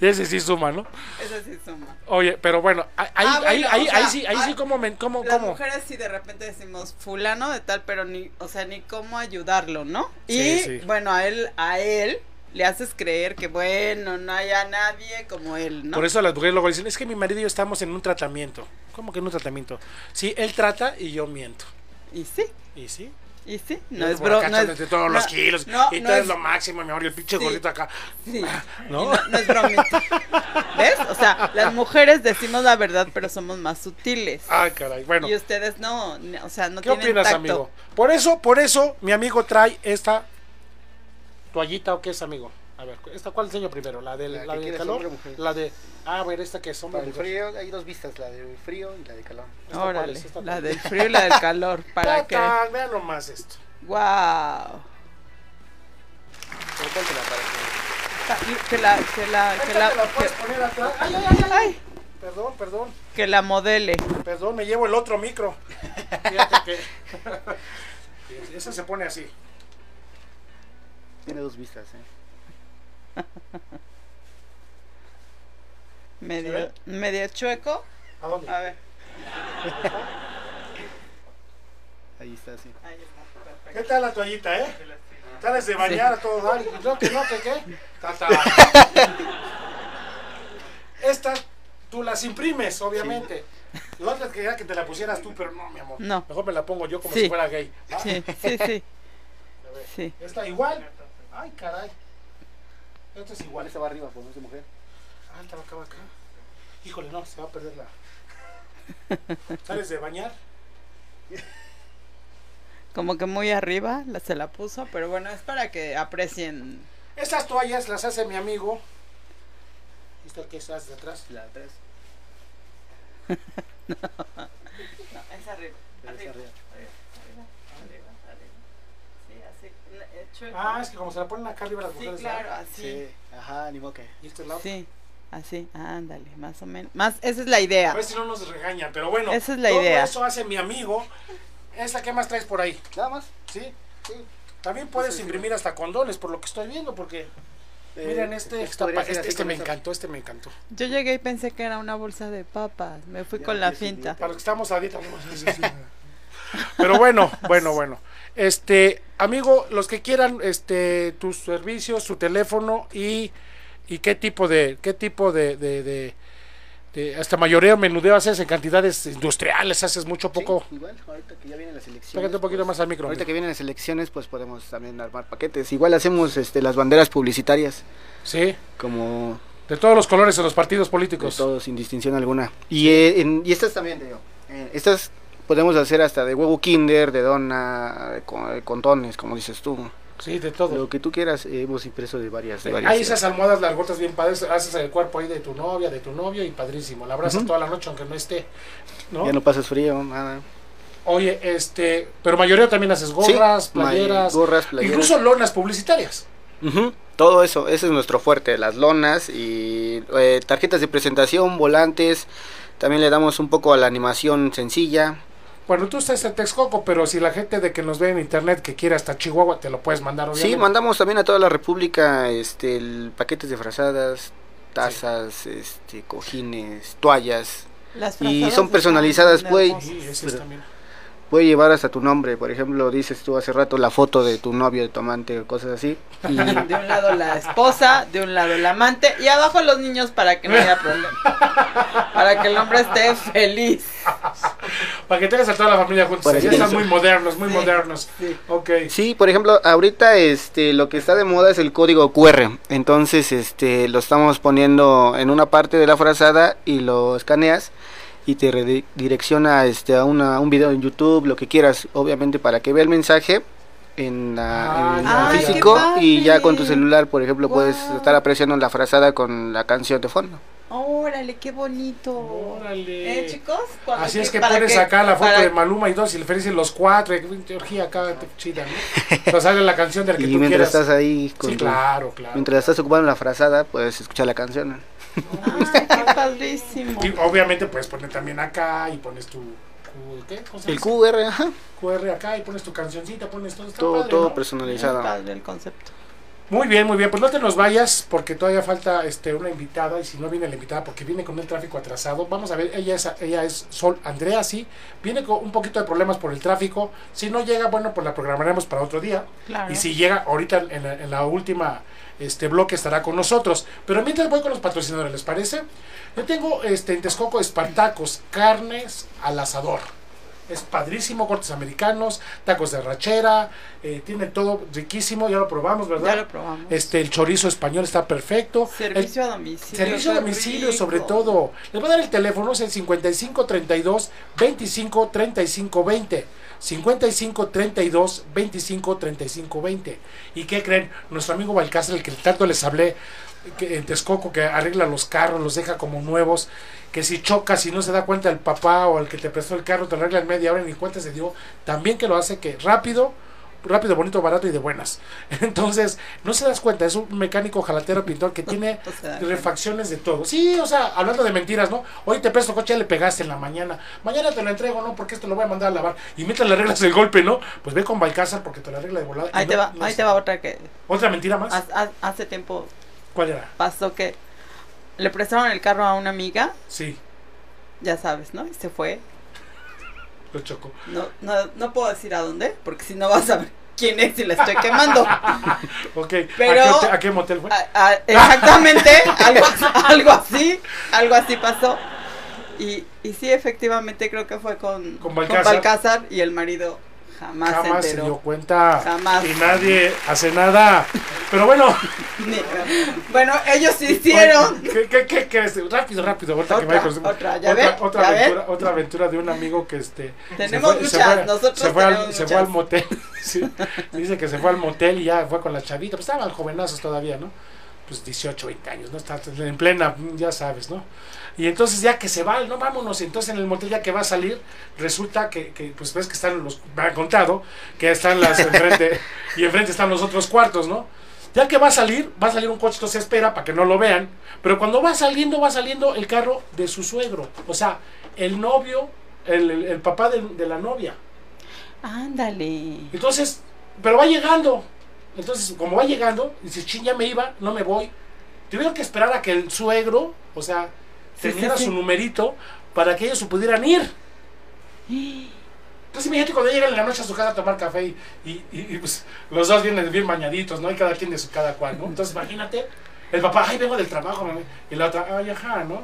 Ese sí suma, ¿no? Eso sí suma. Oye, pero bueno, ahí, Ah, bueno, ahí, ahí, sea, ahí sí, ahí sí, hay- como, cómo, Las cómo. mujeres sí de repente decimos fulano de tal, pero ni, o sea, ni cómo ayudarlo, ¿no? Sí, y sí. bueno, a él, a él le haces creer que bueno, no haya nadie como él, ¿no? Por eso las mujeres luego dicen, es que mi marido y yo estamos en un tratamiento. ¿Cómo que en un tratamiento? Sí, él trata y yo miento. Y sí, ¿Y sí? y sí, no es por bro, acá no es todos no- los kilos. no, y tú eres es- lo máximo, mi amor. Y el pinche Sí. gordito acá. Sí. ¿No? No, es bromita. ¿Ves? O sea, las mujeres decimos la verdad, pero somos más sutiles. Ay, caray. Bueno, Y ustedes no, o sea, no ¿qué tienen opinas, tacto. amigo? Por eso, por eso, mi amigo trae esta toallita o qué es, amigo. A ver, ¿esta cuál enseño primero? ¿La del, La la del calor? hombre. La de. Ah, a ver, esta que es hombre Para el mujer. frío hay dos vistas, la del frío y la de calor. ¿Esta cuál Órale, es? ¿Esta la cuál? del frío y la del calor, para ta, Vean nomás esto. wow. Pero póntela para que- Que la que la que la te la puedes que- poner atrás. Ay, ay, ay, ay. ay, Perdón, perdón. que la modele. Perdón, me llevo el otro micro. Fíjate que. Esa se pone así. Tiene dos vistas, ¿eh? Medio medio chueco. ¿A dónde? A ver. Ahí está, sí. Ahí está, ¿Qué tal la toallita, eh? Sales de bañar a todo dar. No, que no, que qué. Ta, ta. Estas tú las imprimes, obviamente. La otra quería que te la pusieras tú, pero no, mi amor. No. Mejor me la pongo yo como Sí. si fuera gay. ¿va? Sí, sí, sí. Sí. Esta igual. Ay, caray. Esta es Igual esta va arriba, pues no es de mujer. Ah, esta va acá, va acá. Híjole, no, se va a perder la. Sales de bañar. Como que muy arriba la, se la puso, pero bueno, es para que aprecien. Estas toallas las hace mi amigo. ¿Esta que estás de atrás? La de atrás. No, es arriba. es arriba. Sí, Ah, es que como se la ponen acá arriba las Sí, mujeres. claro, ¿verdad? así. Sí, ajá, ni modo que. Y este lado. Sí, así, ándale, más o menos. Más, esa es la idea. A ver si no nos regañan, pero bueno. Esa es la todo idea. eso hace mi amigo. ¿Esta qué más traes por ahí? Nada más. ¿Sí? Sí. También puedes es imprimir hasta condones, por lo que estoy viendo, porque... Eh, Miren, este, es- este, este me encantó, este me encantó. Yo llegué y pensé que era una bolsa de papas. Me fui Ya con la finta. Para los que estamos a dieta. Pero bueno, bueno, bueno. Este, amigo, los que quieran este tus servicios, su teléfono y, y qué tipo de qué tipo de, de, de- de- hasta mayoreo menudeo haces en cantidades industriales, haces mucho poco. Sí, igual, ahorita que ya vienen las elecciones. Pégate un poquito pues, más al micro. Ahorita amigo. que vienen las elecciones, pues podemos también armar paquetes. Igual hacemos este, las banderas publicitarias, Sí, como de todos los colores de los partidos de políticos. todos, sin distinción alguna. Y, eh, en- y estas también, te digo. eh, estas podemos hacer hasta de huevo kinder, de dona, de con, de contones, como dices tú. Sí, de todo. Lo que tú quieras, eh, hemos impreso de varias. De varias Hay esas almohadas largotas bien padres, haces el cuerpo ahí de tu novia, de tu novio y padrísimo. La abrazas toda la noche aunque no esté. ¿no? Ya no pasas frío, nada. Oye, este, pero mayoría también haces gorras, Sí, playeras, gorras, playeras. incluso lonas publicitarias. Ujú, Todo eso, ese es nuestro fuerte, las lonas y eh, tarjetas de presentación, volantes. También le damos un poco a la animación sencilla. Bueno, tú estás en Texcoco, pero si la gente de que nos ve en internet que quiere hasta Chihuahua, te lo puedes mandar, obviamente. Sí, mandamos también a toda la República este, el- paquetes de frazadas, tazas, este, cojines, toallas. Las Y son personalizadas, hermosas. Sí, Puede llevar hasta tu nombre, por ejemplo, dices tú hace rato la foto de tu novio, de tu amante o cosas así. Y De un lado la esposa, de un lado el amante y abajo los niños para que no haya problema. Para que el hombre esté feliz. Para que tengas a toda la familia juntos. Ya están muy modernos, muy Sí, modernos. sí. Ok. Sí, por ejemplo, ahorita este lo que está de moda es el código QR. Entonces, este lo estamos poniendo en una parte de la frazada y lo escaneas y te redirecciona este a una, un video en YouTube, lo que quieras, obviamente para que vea el mensaje en, la, en Ay, físico qué y ya con tu celular, por ejemplo, puedes estar apreciando la frazada con la canción de fondo. Órale, qué bonito. Órale. ¿Eh, chicos? Cuando Así es que pones que- acá la foto para- de Maluma y dos y le ofrecen los cuatro. Y Georgia acá, te- chida, ¿no? Entonces sale la canción del que Y tú mientras quieras. estás ahí con Sí, tu- claro, claro. mientras estás ocupando la frazada, puedes escuchar la canción. Ay, qué padrísimo. Y obviamente puedes poner también acá y pones tu. ¿Qué? ¿Cómo se El? QR, ajá, QR acá y pones tu cancioncita, pones todo. Está todo, padre, todo personalizado. padre el concepto. Muy bien, muy bien. Pues no te nos vayas porque todavía falta este una invitada y si no viene la invitada porque viene con el tráfico atrasado. Vamos a ver, ella es, ella es Sol Andrea, sí. Viene con un poquito de problemas por el tráfico. Si no llega, bueno, pues la programaremos para otro día. Claro. Y si llega ahorita en la, en la última este bloque estará con nosotros. Pero mientras voy con los patrocinadores, ¿les parece? Yo tengo este en Texcoco Espartacos, carnes al asador. Es padrísimo, cortes americanos, tacos de rachera, eh, tiene todo riquísimo, ya lo probamos, ¿verdad? Ya lo probamos. Este, el chorizo español está perfecto. Servicio El- a domicilio. Servicio a domicilio, rico. sobre todo. Les voy a dar el teléfono, es el 55 32 25 35 20. 55 32 25 35 20. ¿Y qué creen? Nuestro amigo Balcázar, el que tanto les hablé que, en Texcoco, que arregla los carros, los deja como nuevos. Que si choca, si no se da cuenta el papá o el que te prestó el carro, te lo arregla en media hora y ni cuenta se dio. También que lo hace que rápido, rápido, bonito, barato y de buenas. Entonces, no se das cuenta, es un mecánico jalatero pintor que tiene O sea, refacciones de todo. Sí, o sea, hablando de mentiras, ¿no? Hoy te presto coche, ya le pegaste en la mañana. Mañana te lo entrego, ¿no? Porque esto lo voy a mandar a lavar. Y mientras le arreglas el golpe, ¿no? Pues ve con Balcázar porque te lo arregla de volada. Ahí Y te va, no ahí te va otra que ¿Otra mentira más? ha- ha- hace tiempo ¿Cuál era? pasó que le prestaron el carro a una amiga, Sí, ya sabes, ¿no? Y se fue. lo chocó. No, no, no puedo decir a dónde, porque si no vas a ver quién es y la estoy quemando. Ok, Pero- ¿A, qué hotel, a qué motel fue? A- a- exactamente, algo, algo así, algo así pasó. Y, y sí, efectivamente creo que fue con, Con Balcázar. y el marido jamás, Jamás se se dio cuenta. Jamás. Y nadie hace nada. Pero bueno. Bueno, ellos hicieron. ¿Qué, qué, qué? Rápido, rápido. ahorita Otra, otra, ¿ya otra, otra aventura, otra aventura de un amigo que este Tenemos se fue, se muchas, fue- nosotros se fue, al, tenemos se fue al muchas. motel. sí. Dice que se fue al motel y ya fue con la chavita. Pues estaban jovenazos todavía, ¿no? Pues 18, 20 años, ¿no? Está en plena, ya sabes, ¿no? Y entonces ya que se va, no vámonos, entonces en el motel ya que va a salir, resulta que, que pues ves que están los, me han contado, que están las enfrente, y enfrente están los otros cuartos, ¿no? Ya que va a salir, va a salir un coche, entonces espera para que no lo vean, pero cuando va saliendo, va saliendo el carro de su suegro, o sea, el novio, el, el- el papá de, de la novia. Ándale. Entonces, pero va llegando. Entonces, como va llegando, dice, ching, ya me iba, no me voy. Tuvieron que esperar a que el suegro, o sea, Sí, sí. su numerito para que ellos se pudieran ir. Entonces, imagínate cuando llegan en la noche a su casa a tomar café y, y- pues los dos vienen bien bañaditos, ¿no? Y cada quien de su cada cual, ¿no? Entonces, imagínate, el papá, ay, vengo del trabajo, mami", y la otra, ay, ajá, ¿no?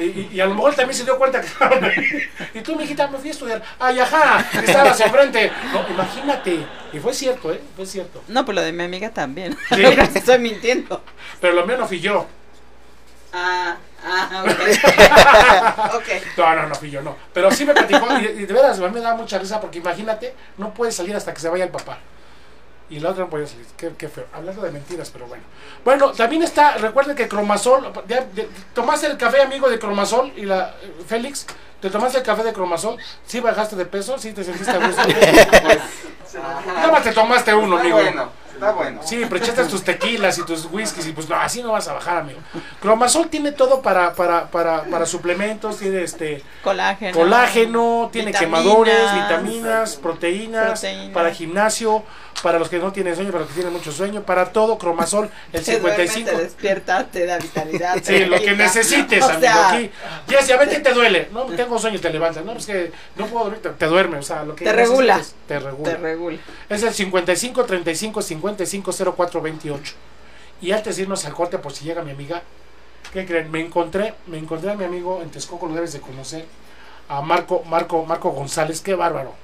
Y, y- y a lo mejor también se dio cuenta que estaban ahí. Y tú, mijita, me fui a estudiar, ay, ajá, que estabas enfrente. No, imagínate. Y fue cierto, ¿eh? Fue cierto. No, pues lo de mi amiga también. Sí. Estoy mintiendo. Pero lo mío no fui yo. Ah, ah, ok. No, no, no fui yo, no. Pero sí me platicó y, y de veras, a mí me da mucha risa porque imagínate, no puedes salir hasta que se vaya el papá. Y la otra no podía salir. Qué, qué feo. Hablando de mentiras, pero bueno. Bueno, también está, recuerden que Cromasol, ya, tomaste el café amigo de Cromasol y la eh, Félix, ¿te tomaste el café de Cromasol? ¿Sí bajaste de peso? ¿Sí te sentiste a gusto? Nada más te tomaste uno, amigo. bueno, está bueno. Sí, pero echaste tus tequilas y tus whiskies y pues no, así no vas a bajar, amigo. Cromasol tiene todo para, para, para, para suplementos, tiene este Colágeno. colágeno, tiene vitaminas, quemadores, vitaminas, proteínas, proteínas. para gimnasio, para los que no tienen sueño, para los que tienen mucho sueño, para todo, Cromasol, el Te duerme, 55. te despierta, te da vitalidad. Sí, te lo que necesites, O amigo. sea, Aquí, Jessy, a ver qué te duele. No, tengo sueño y te levantas. No, pues que no puedo dormir, te, te duerme. O sea, lo que Te regula. Te regula. Te regula. Es el 55 35 55 04 28. Y antes de irnos al corte, por si llega mi amiga, ¿qué creen? Me encontré, me encontré a mi amigo en Texcoco, lo debes de conocer, a Marco, Marco, Marco González, qué bárbaro.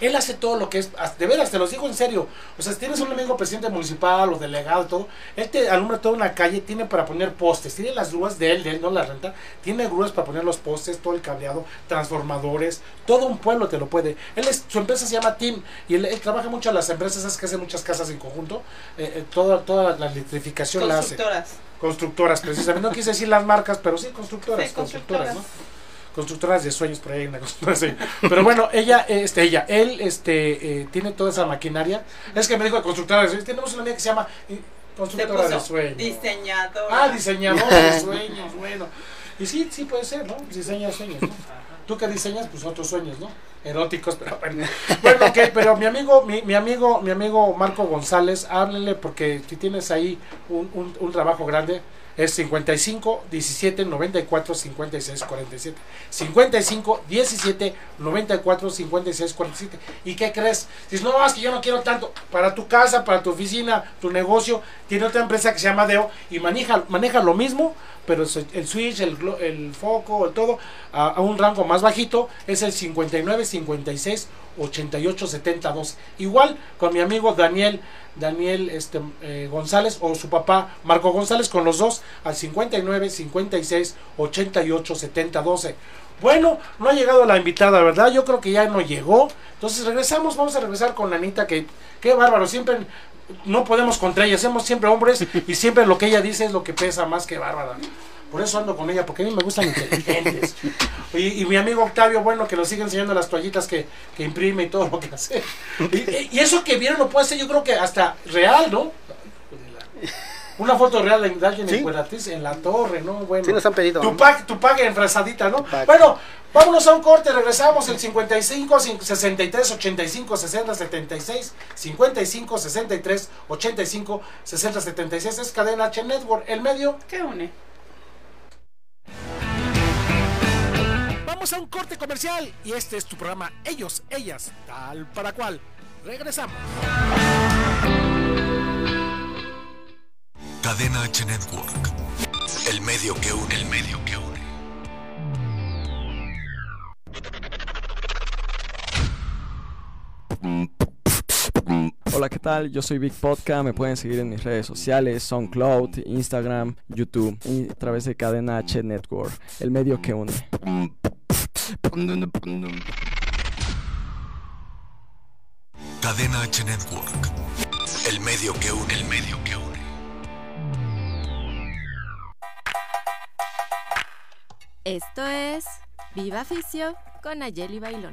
Él hace todo lo que es, de veras, te los digo en serio. O sea, si tienes un amigo presidente municipal o delegado, todo, él te alumbra toda una calle, tiene para poner postes, tiene las grúas de él, de él, no la renta, tiene grúas para poner los postes, todo el cableado, transformadores, todo un pueblo te lo puede. Él es, su empresa se llama Team y él, él trabaja mucho a las empresas esas que hacen muchas casas en conjunto, eh, eh, toda, toda la electrificación la hace. Constructoras. Constructoras, precisamente. No quise decir las marcas, pero sí constructoras, Sí, constructoras, constructoras. ¿no? Constructoras de sueños, por ahí hay una constructora así. Pero bueno, ella, este, ella, él, este, eh, tiene toda esa maquinaria. Es que me dijo de constructoras, tenemos una amiga que se llama eh, constructora de sueños. diseñador. Ah, diseñadora de sueños, bueno. Y sí, sí puede ser, ¿no? Diseña sueños, ¿no? Tú que diseñas, pues otros sueños, ¿no? Eróticos, pero bueno. Bueno, ok, pero mi amigo, mi, mi amigo, mi amigo Marco González, háblenle porque si tienes ahí un, un, un trabajo grande, es 55 17 94 56 47. 55 17 94 56 47. ¿Y qué crees? Dices, no, es que yo no quiero tanto. Para tu casa, para tu oficina, tu negocio, tiene otra empresa que se llama Deo y maneja, maneja lo mismo, pero el switch, el, el foco, el todo, a, a un rango más bajito, es el 59 56 88 72. Igual con mi amigo Daniel. Daniel este, eh, González o su papá Marco González con los dos al 59 56 88 70 12. Bueno, no ha llegado la invitada, ¿verdad? Yo creo que ya no llegó. Entonces regresamos, vamos a regresar con Anita, que qué bárbaro, siempre no podemos contra ella, somos siempre hombres y siempre lo que ella dice es lo que pesa más que bárbara. Por eso ando con ella, porque a mí me gustan inteligentes. Y, y mi amigo Octavio, bueno, que nos sigue enseñando las toallitas que, que imprime y todo lo que hace. Y, y eso que vieron lo puede ser, yo creo que hasta real, ¿no? Una foto real de alguien Sí. en en la torre, ¿no? Bueno. Sí nos han pedido. Tu pack, tu pack enfrasadita, ¿no? Bueno, vámonos a un corte, regresamos el 55 cin- 63 85 60 76 55 63 85 60 76 es cadena H Network, el medio. ¿Qué une? Vamos a un corte comercial y este es tu programa Ellos, ellas, tal para cual. Regresamos. Cadena H Network. El medio que une, el medio que une. Hola, ¿qué tal? Yo soy Big Podcast. Me pueden seguir en mis redes sociales, SoundCloud, Instagram, YouTube y a través de Cadena H Network, el medio que une. Cadena H Network. El medio que une, el medio que une. Esto es Viva Ficio con Ayeli Bailón.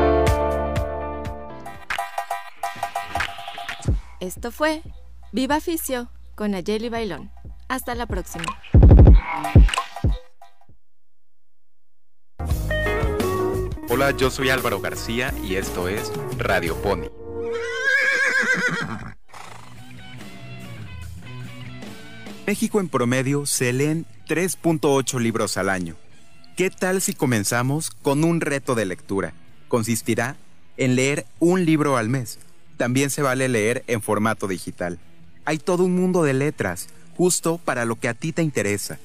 Esto fue Viva Fisio con Ayeli Bailón. Hasta la próxima. Hola, yo soy Álvaro García y esto es Radio Pony. México en promedio se leen 3.8 libros al año. ¿Qué tal si comenzamos con un reto de lectura? Consistirá en leer un libro al mes. También se vale leer en formato digital. Hay todo un mundo de letras, justo para lo que a ti te interesa.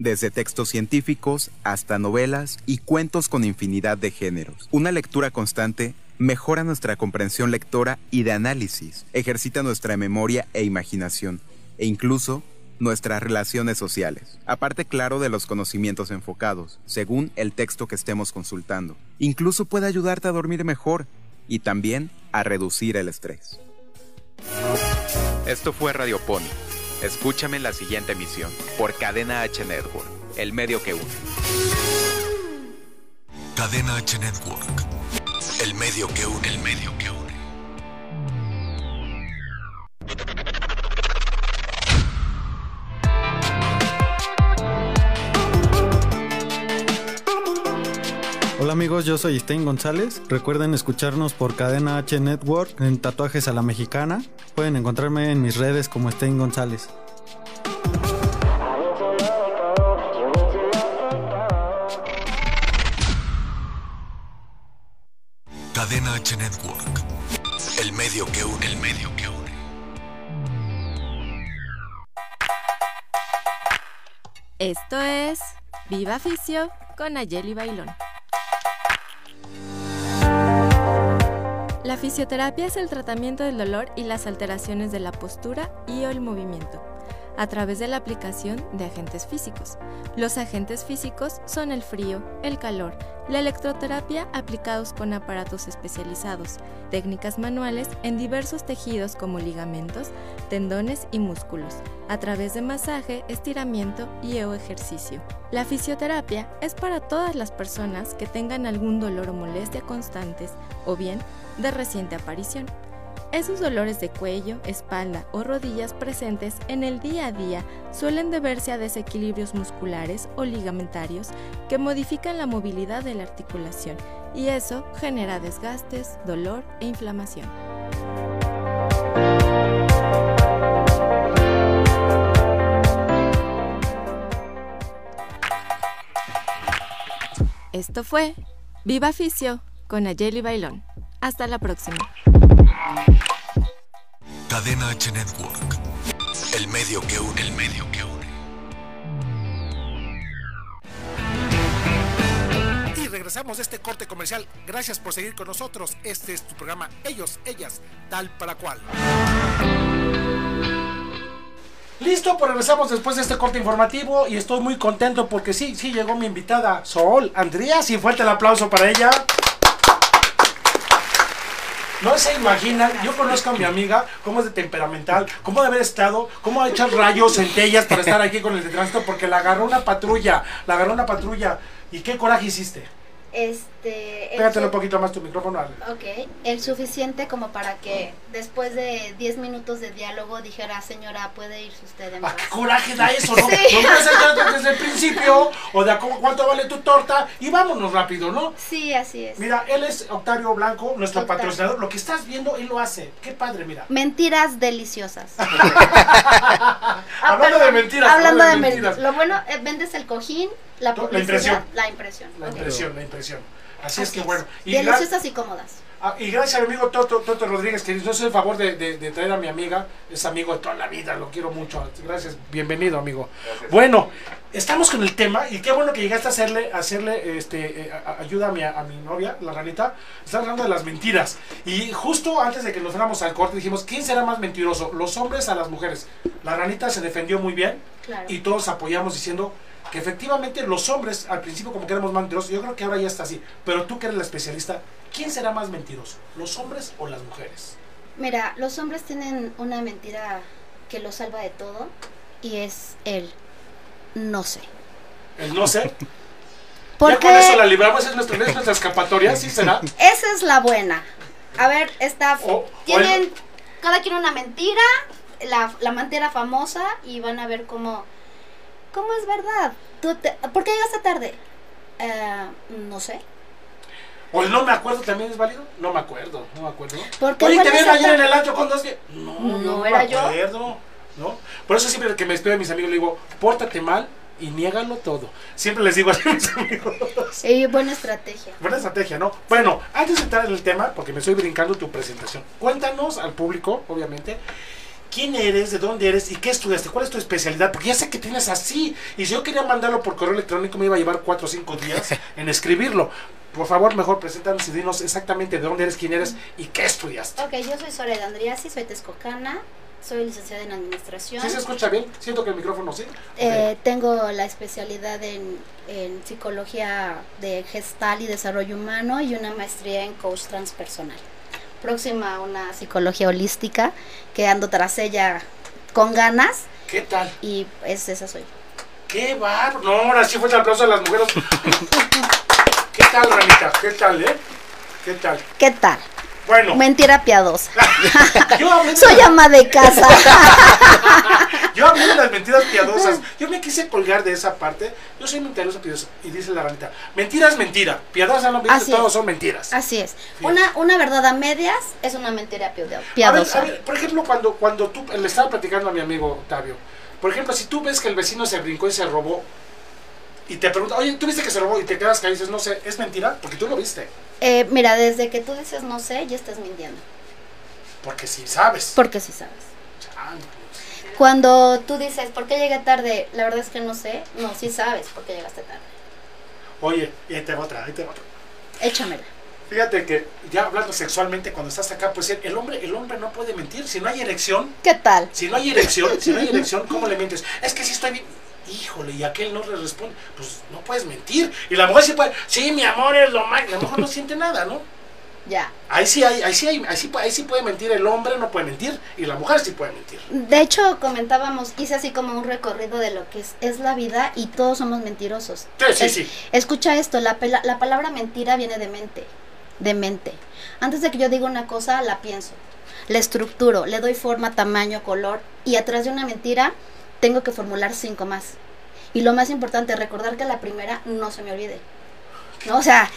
Desde textos científicos hasta novelas y cuentos con infinidad de géneros. Una lectura constante mejora nuestra comprensión lectora y de análisis, ejercita nuestra memoria e imaginación, e incluso nuestras relaciones sociales. Aparte, claro, de los conocimientos enfocados, según el texto que estemos consultando. Incluso puede ayudarte a dormir mejor y también a reducir el estrés. Esto fue Radio Pony. Escúchame en la siguiente emisión por Cadena H Network, el medio que une. Cadena H Network. El medio que une, el medio que une. Hola amigos, yo soy Stein González. Recuerden escucharnos por Cadena H Network en Tatuajes a la Mexicana. Pueden encontrarme en mis redes como Stein González. Cadena H Network. El medio que une, el medio que une. Esto es Viva Ficio con Ayeli Bailón. La fisioterapia es el tratamiento del dolor y las alteraciones de la postura y o el movimiento a través de la aplicación de agentes físicos. Los agentes físicos son el frío, el calor, la electroterapia aplicados con aparatos especializados, técnicas manuales en diversos tejidos como ligamentos, tendones y músculos, a través de masaje, estiramiento y o ejercicio. La fisioterapia es para todas las personas que tengan algún dolor o molestia constantes o bien de reciente aparición. Esos dolores de cuello, espalda o rodillas presentes en el día a día suelen deberse a desequilibrios musculares o ligamentarios que modifican la movilidad de la articulación y eso genera desgastes, dolor e inflamación. Esto fue Viva Fisio con Ayeli Bailón. Hasta la próxima. Cadena H Network. El medio que une, el medio que une. Y regresamos de este corte comercial. Gracias por seguir con nosotros. Este es tu programa Ellos, Ellas, tal para cual. Listo, pues regresamos después de este corte informativo y estoy muy contento porque sí, sí llegó mi invitada Sol Andrea. Sí, fuerte el aplauso para ella. No se imaginan, yo conozco a mi amiga, cómo es de temperamental, cómo de haber estado, cómo ha hecho rayos centellas para estar aquí con el de tránsito, porque la agarró una patrulla, la agarró una patrulla. ¿Y qué coraje hiciste? Este. el Pégatelo un poquito más tu micrófono. al- Ok, el suficiente como para que después de 10 minutos de diálogo dijera, señora, puede irse usted en ¿A paz. qué coraje da eso, no? Sí. No hacer desde el principio, o de a cómo- cuánto vale tu torta, y vámonos rápido, ¿no? Sí, así es. Mira, él es Octavio Blanco, nuestro Octavio. patrocinador. Lo que estás viendo, él lo hace. Qué padre, mira. Mentiras deliciosas. Hablando de mentiras, Hablando de mentiras. mentiras. Lo bueno, eh, vendes el cojín, la La impresión. la impresión. La Ok. impresión, la impresión. Así es Así que bueno. Y, Deliciosas y cómodas. ah, y gracias a mi amigo Toto, Toto Rodríguez, que nos hace el favor de, de- de traer a mi amiga. Es amigo de toda la vida, lo quiero mucho. Gracias, bienvenido, amigo. Bueno, estamos con el tema y qué bueno que llegaste a hacerle, a hacerle este, eh, a- ayuda a mi, a mi novia, la ranita. Está hablando de las mentiras. Y justo antes de que nos fuéramos al corte dijimos, ¿quién será más mentiroso? ¿Los hombres a las mujeres? La ranita se defendió muy bien Claro. y todos apoyamos diciendo que efectivamente los hombres al principio como que éramos más mentirosos, yo creo que ahora ya está así, pero tú que eres la especialista, ¿quién será más mentiroso? ¿Los hombres o las mujeres? Mira, los hombres tienen una mentira que los salva de todo y es el no sé. El no sé. ¿Por ya qué? con eso la libramos, es nuestra, es nuestra escapatoria, ¿sí será? Esa es la buena. A ver, está. Tienen. Cada quien una mentira, la, la mentira famosa, y van a ver cómo. ¿Cómo es verdad? Tú te- ¿Por qué llegaste tarde? Eh, no sé. ¿O el no me acuerdo también es válido? No me acuerdo, no me acuerdo. ¿Por qué Oye, ¿te vieron ayer en el antro con dos que... No, No, no, era me yo. acuerdo, ¿no? Por eso siempre que me despido de mis amigos le digo, pórtate mal y niégalo todo. Siempre les digo así a mis amigos. Sí, buena estrategia. Buena estrategia, ¿no? Bueno, antes de entrar en el tema, porque me estoy brincando tu presentación, cuéntanos al público, obviamente, quién eres, de dónde eres y qué estudiaste, cuál es tu especialidad, porque ya sé que tienes así, y si yo quería mandarlo por correo electrónico me iba a llevar cuatro o cinco días en escribirlo. Por favor, mejor preséntanos y dinos exactamente de dónde eres, quién eres y qué estudiaste. Ok, yo soy Soledad Andriasi, soy texcocana, soy licenciada en administración. ¿Sí se escucha bien? Siento que el micrófono sí. Eh, tengo la especialidad en, en psicología de gestal y desarrollo humano y una maestría en coach transpersonal. Próxima a una psicología holística que ando tras ella con ganas ¿Qué tal? y es esa soy. ¡Qué bárbaro! No, ahora sí fue el aplauso a las mujeres. ¿Qué tal, Ranita? ¿Qué tal, eh? ¿Qué tal? ¿Qué tal? Bueno, Mentira piadosa. Soy ama de casa. Yo hablé de las mentiras piadosas. Yo me quise colgar de esa parte. Yo soy mentirosa piadosa. Y dice la ranita, mentira es mentira. Piadosa no Así todos son mentiras. Así es. Una, una verdad a medias es una mentira piado- A ver, piadosa. a ver, por ejemplo, cuando, cuando tú le estaba platicando a mi amigo Octavio, por ejemplo, si tú ves que el vecino se brincó y se robó, y te pregunta, oye, ¿tú viste que se robó? Y te quedas y dices, no sé, ¿es mentira? Porque tú lo viste. Eh, mira, desde que tú dices no sé, ya estás mintiendo. Porque sí sabes. Porque sí sabes. Cuando tú dices, ¿por qué llegué tarde? La verdad es que no sé. No, sí sabes por qué llegaste tarde. Oye, y ahí te va otra, ahí te va otra. Échamela. Fíjate que ya hablando sexualmente, cuando estás acá, pues el hombre, el hombre no puede mentir. Si no hay erección, ¿Qué tal? si no hay erección, si no hay erección, ¿cómo le mientes? Es que si estoy bien. Híjole, y aquel no le responde. Pues no puedes mentir. Y la mujer sí puede. Sí, mi amor es lo más. La mujer no siente nada, ¿no? Ya. Ahí sí, hay, ahí, sí hay, ahí, sí, ahí sí puede mentir. El hombre no puede mentir. Y la mujer sí puede mentir. De hecho, comentábamos, hice así como un recorrido de lo que es, es la vida y todos somos mentirosos. Sí, sí, Es- sí. Escucha esto, la, la palabra mentira viene de mente, de mente. Antes de que yo diga una cosa, la pienso, la estructuro, le doy forma, tamaño, color y atrás de una mentira tengo que formular cinco más. Y lo más importante, recordar que la primera no se me olvide. ¿No? O sea,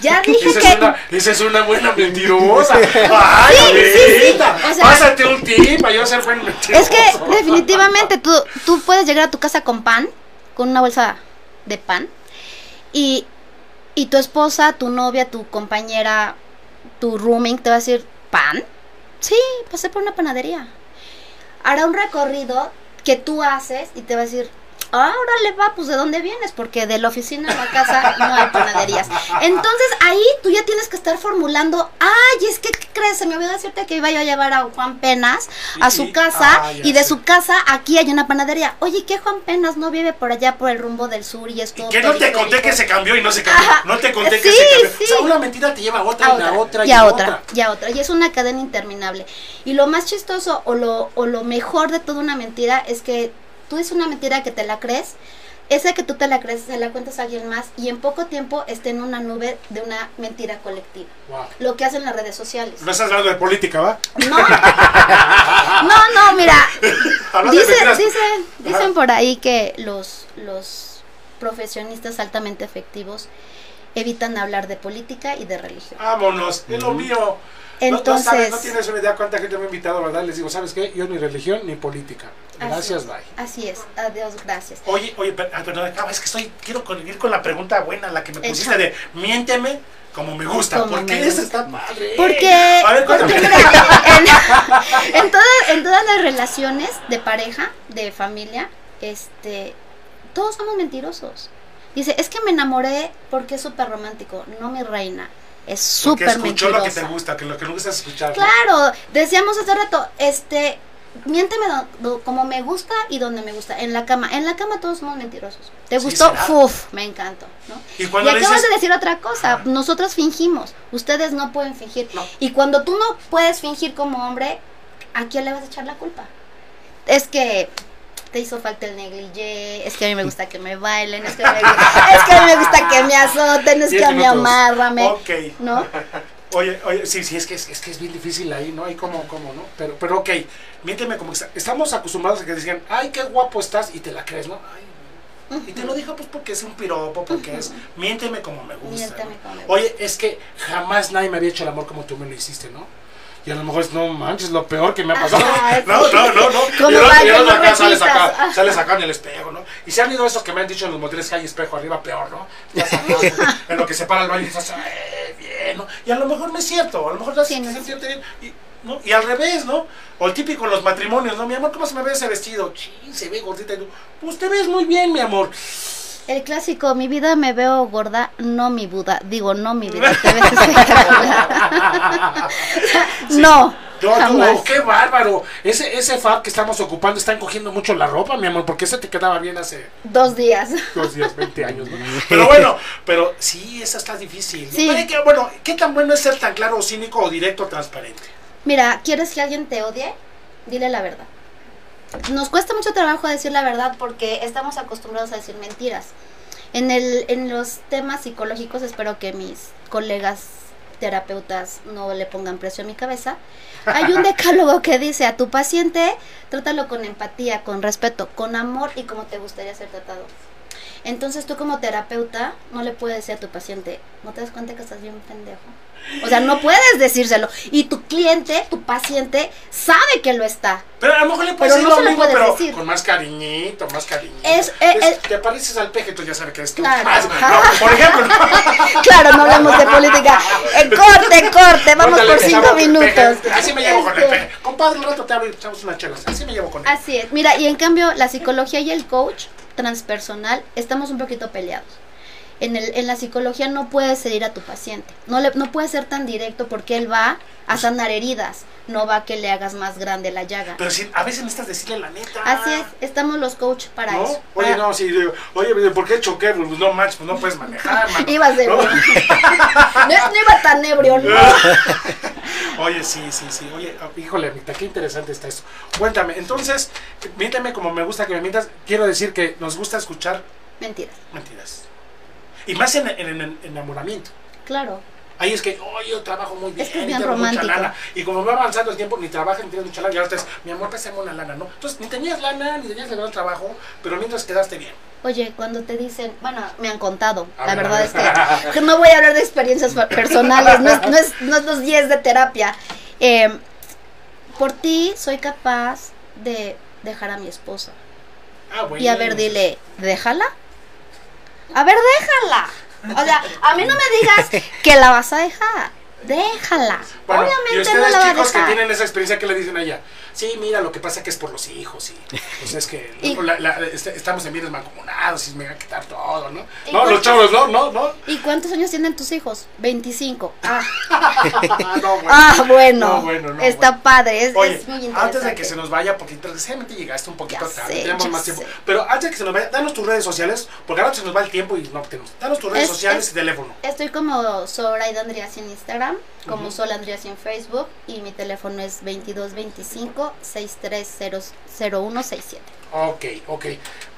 ya dije Esa que... es, una, esa es una buena mentirosa. Ay, Sí, sí, sí. O sea- Pásate un tip para yo ser buen mentiroso. Es que definitivamente tú, tú puedes llegar a tu casa con pan, con una bolsa de pan, y, y tu esposa, tu novia, tu compañera, tu rooming te va a decir, ¿pan? Sí, pasé por una panadería. Hará un recorrido que tú haces y te va a decir, ahora le va, pues ¿de dónde vienes? Porque de la oficina a la casa no hay panaderías. Entonces ahí tú ya tienes que estar formulando, ay, es que, ¿qué crees? Se me olvidó decirte que iba yo a llevar a Juan Penas a su casa ah, y de sé. su casa aquí hay una panadería. Oye, ¿qué Juan Penas no vive por allá por el rumbo del sur y es todo Que no te conté que se cambió y no se cambió. Ajá. No te conté que Sí, se cambió. sí. O sea, una mentira te lleva a otra, a y a otra y a otra, y a otra. Y es una cadena interminable. Y lo más chistoso o lo, o lo mejor de toda una mentira es que tú dices una mentira que te la crees, esa que tú te la crees, se la cuentas a alguien más y en poco tiempo está en una nube de una mentira colectiva. Wow. Lo que hacen las redes sociales. No estás hablando de política, ¿va? No, no, no, mira, Dice- dicen, dicen por ahí que los, los profesionistas altamente efectivos evitan hablar de política y de religión. Vámonos, es lo mío. No- no, Entonces- sabes, no tienes una idea cuánta gente me ha invitado, ¿verdad? Les digo, ¿sabes qué? Yo ni religión ni política. Gracias, así, bye. Así es, adiós, gracias. Oye, oye, ah, perdón, ah, es que estoy, quiero con- ir con la pregunta buena, la que me pusiste de miénteme como me gusta. Como esa gusta. está padre. Porque, A ver, porque en, en todas, en todas las relaciones de pareja, de familia, este, todos somos mentirosos. Dice, es que me enamoré porque es súper romántico. No, mi reina, es súper escuchó mentirosa. lo que te gusta, que lo que no gusta es escuchar. Claro, decíamos hace rato, este, miénteme do- do- como me gusta y donde me gusta, en la cama. En la cama todos somos mentirosos. ¿Te gustó? Uf, me encantó, ¿no? Y Y cuando acabas dices, de decir otra cosa, nosotros fingimos, ustedes no pueden fingir. No. Y cuando tú no puedes fingir como hombre, ¿a quién le vas a echar la culpa? Es que te hizo falta el negligé, es que a mí me gusta que me bailen, es que a mí me gusta, es que a mí me gusta que me azoten, es que a mí amárrame, Ok. ¿no? Oye, oye, sí, sí, es que es, es que es bien difícil ahí, ¿no? Hay como, como, ¿no? Pero, pero ok, miénteme como que está- estamos acostumbrados a que decían, ay, qué guapo estás, y te la crees, ¿no? Ay, y te lo dijo pues porque es un piropo, porque es, miénteme como me gusta. Miénteme ¿no? como me gusta. Oye, es que jamás nadie me había hecho el amor como tú me lo hiciste, ¿no? Y a lo mejor es, no manches, lo peor que me ha pasado. Ajá, no, sí. no, no, no. ¿Cómo y luego- no acá sales acá, sales acá en el espejo, ¿no? Y se han ido esos que me han dicho en los moteles que hay espejo arriba, peor, ¿no? En lo que se para el baño y estás, "Eh, bien, ¿no? Y a lo mejor no es cierto, a lo mejor Sí, no es sentirte bien. Y, ¿no? y al revés, ¿no? O el típico en los matrimonios, ¿no? Mi amor, ¿cómo se me ve ese vestido? Chin, se ve gordita y tú, pues te ves muy bien, mi amor. El clásico, mi vida me veo gorda, no mi Buda. Digo, no mi vida, te ves espectacular. No, jamás. oh, qué bárbaro. Ese, ese fab que estamos ocupando está encogiendo mucho la ropa, mi amor, porque ese te quedaba bien hace Dos días. dos días, 20 años, ¿no? Pero bueno, pero sí, esa está difícil. ¿no? Sí. Pero bueno, ¿qué tan bueno es ser tan claro cínico o directo o transparente? Mira, ¿quieres que alguien te odie? Dile la verdad. Nos cuesta mucho trabajo decir la verdad porque estamos acostumbrados a decir mentiras. En, el, en los temas psicológicos espero que mis colegas terapeutas no le pongan precio a mi cabeza. Hay un decálogo que dice a tu paciente, trátalo con empatía, con respeto, con amor y como te gustaría ser tratado. Entonces tú como terapeuta no le puedes decir a tu paciente, ¿no te das cuenta que estás bien pendejo? O sea, no puedes decírselo. Y tu cliente, tu paciente, sabe que lo está. Pero a lo mejor le puedes Pero decir no lo mismo, pero decir. con más cariñito, más cariñito. Es- eh, Es- es- te pareces al peje, tú ya sabes que eres tú. Claro. Más- no, por ejemplo. Claro, no hablamos de política. Eh, corte, corte, vamos Córtale, por cinco minutos. Así me llevo con el Este, peje. Compadre, un rato te hablo y echamos unas chelas. Así me llevo con él. Así es. Mira, y en cambio, la psicología y el coach transpersonal estamos un poquito peleados. En, el, en la psicología no puedes herir a tu paciente. No, le, no puedes ser tan directo porque él va a sanar heridas. No va a que le hagas más grande la llaga. Pero si a veces necesitas decirle la neta. Así es, estamos los coach para ¿No? eso. Oye, para- no, sí, digo, oye, ¿por qué choqué? Pues no manches, pues no puedes manejar, mano. Ibas de ¿No? no, no iba tan ebrio, ¿no? Oye, sí, sí, sí. Oye, oh, híjole, Anita, qué interesante está esto. Cuéntame, entonces, miénteme como me gusta que me mientas. Quiero decir que nos gusta escuchar Mentiras. mentiras. Y más en, en, en enamoramiento. Claro. Ahí es que, oye, yo trabajo muy bien, Es que es y tengo mucha lana. Y como va avanzando el tiempo, ni trabajas ni tienes mucha lana. Y ahora es, mi amor, pésame una lana, ¿no? Entonces, ni tenías lana, ni tenías el trabajo, pero mientras quedaste bien. Oye, cuando te dicen, bueno, me han contado, A la ver, verdad es que, no voy a hablar de experiencias personales, no es, no es, no es los 10 de terapia. Eh, por ti soy capaz de dejar a mi esposa. Ah, bueno. Y a ver, dile, déjala. A ver, déjala. O sea, a mí no me digas que la vas a dejar. Déjala. Bueno, y Obviamente ustedes no la va a chicos que dejar. tienen esa experiencia, ¿qué le dicen a ella? Sí, mira, lo que pasa es que es por los hijos y pues es que Y- la- la- est- estamos en bienes mancomunados y me va a quitar todo, ¿no? ¿Y No, los chavos, no, no, no. ¿Y cuántos años tienen tus hijos? 25. Ah, no, bueno. ah bueno. No, bueno, no, Está bueno. padre, es, Oye, es muy interesante. antes de que se nos vaya, porque desgraciadamente llegaste un poquito Ya tarde, sé, tenemos más tiempo. Pero antes de que se nos vaya, danos tus redes sociales, porque ahora se nos va el tiempo y no tenemos. Danos tus redes Es- sociales es- y teléfono. Estoy como Zoraida Andreas en Instagram, como Ujú. Sol Andreas en Facebook y mi teléfono es 2225 630167. Ok, ok.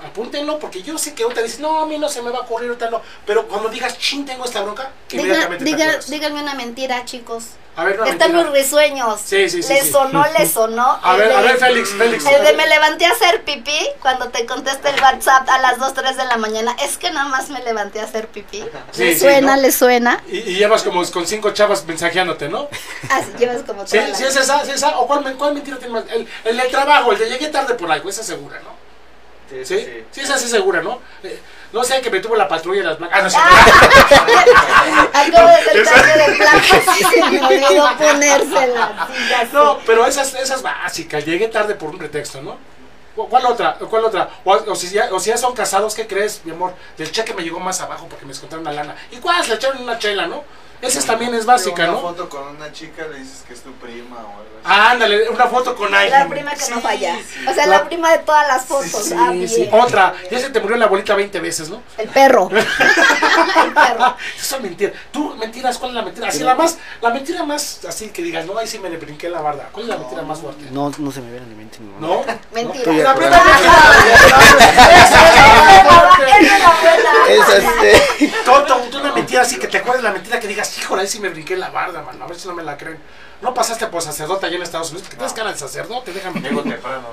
Apúntenlo porque yo sé que ahorita dices, no, a mí no se me va a ocurrir, ahorita no. Pero cuando digas, chin, tengo esta bronca, Diga, inmediatamente diga- díganme una mentira, chicos. A ver, una Están mis risueños. Sí, sí, sí, ¿Le sí. sonó, le sonó? A El ver, a de- ver, Félix, Félix. El de me levanté a hacer pipí cuando te contesta el WhatsApp a las 2, 3 de la mañana. Es que nada más me levanté a hacer pipí. Sí, ¿Le sí, suena, ¿no? le suena? Y, y llevas como con cinco chavas mensajeándote, ¿no? Así llevas como Sí, toda la- sí es esa, sí es esa. ¿O cuál, cuál mentira tiene más? El, el del trabajo, el de llegué tarde por algo, esa segura, ¿no? Sí, Sí, sí, sí. sí, esa sí segura, ¿no? Eh, no sé, que me tuvo la patrulla de las blancas. Ah, no sé. Acabo de cambio de placas y se me olvidó ponérsela. No, pero esas, esas básicas, llegué tarde por un pretexto, ¿no? ¿Cu- ¿Cuál otra? ¿Cuál otra? O, o si ya, o si ya son casados, ¿qué crees, mi amor? Del cheque me llegó más abajo porque me descontaron una lana. ¿Y cuál? Le echaron una chela, ¿no? Esa también es básica, una ¿no? foto con una chica, le dices que es tu prima o algo así. Ah, ándale, una foto con alguien. La prima que no falla. sí. O sea, La- la prima de todas las fotos. Sí, ah, sí. bien. Otra, ya se te murió la abuelita 20 veces, ¿no? El perro. El perro. Eso es mentira. Tú, mentiras, ¿cuál es la mentira? Así la más, la mentira más, así que digas, no, ahí sí me le brinqué la barda. ¿Cuál es la mentira más fuerte? No, no se me viene a la mente. mi mamá. ¿No? Mentira. De La acuerdo. Esa sí. Toto, una mentira así que te acuerdes la mentira que digas, híjole, ahí sí me brinqué la barda, mano. A ver si no me la creen. No pasaste por sacerdote allá en Estados Unidos, que tienes cara de sacerdote, déjame. Llego temprano.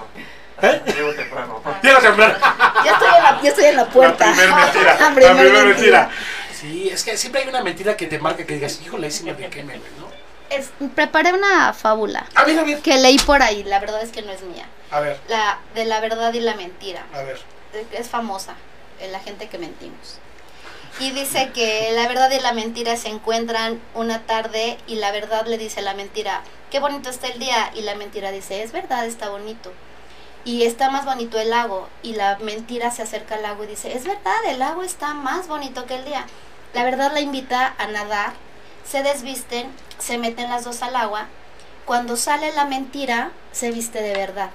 ¿Eh? Llego temprano. Llego temprano. Ya estoy en la, ya estoy en la puerta. La primer mentira. La La primer primer mentira. mentira. Sí, es que siempre hay una mentira que te marca que digas, híjole, ahí sí me brinqué, me, ¿no? Es- preparé una fábula A ver, a ver. que leí por ahí. La verdad es que no es mía. A ver, La de la verdad y la mentira. a ver. Es famosa. En La gente que mentimos. Y dice que la verdad y la mentira se encuentran una tarde y la verdad le dice a la mentira, qué bonito está el día. Y la mentira dice, es verdad, está bonito. Y está más bonito el lago. Y la mentira se acerca al lago y dice, es verdad, el lago está más bonito que el día. La verdad la invita a nadar, se desvisten, se meten las dos al agua. Cuando sale la mentira, se viste de verdad.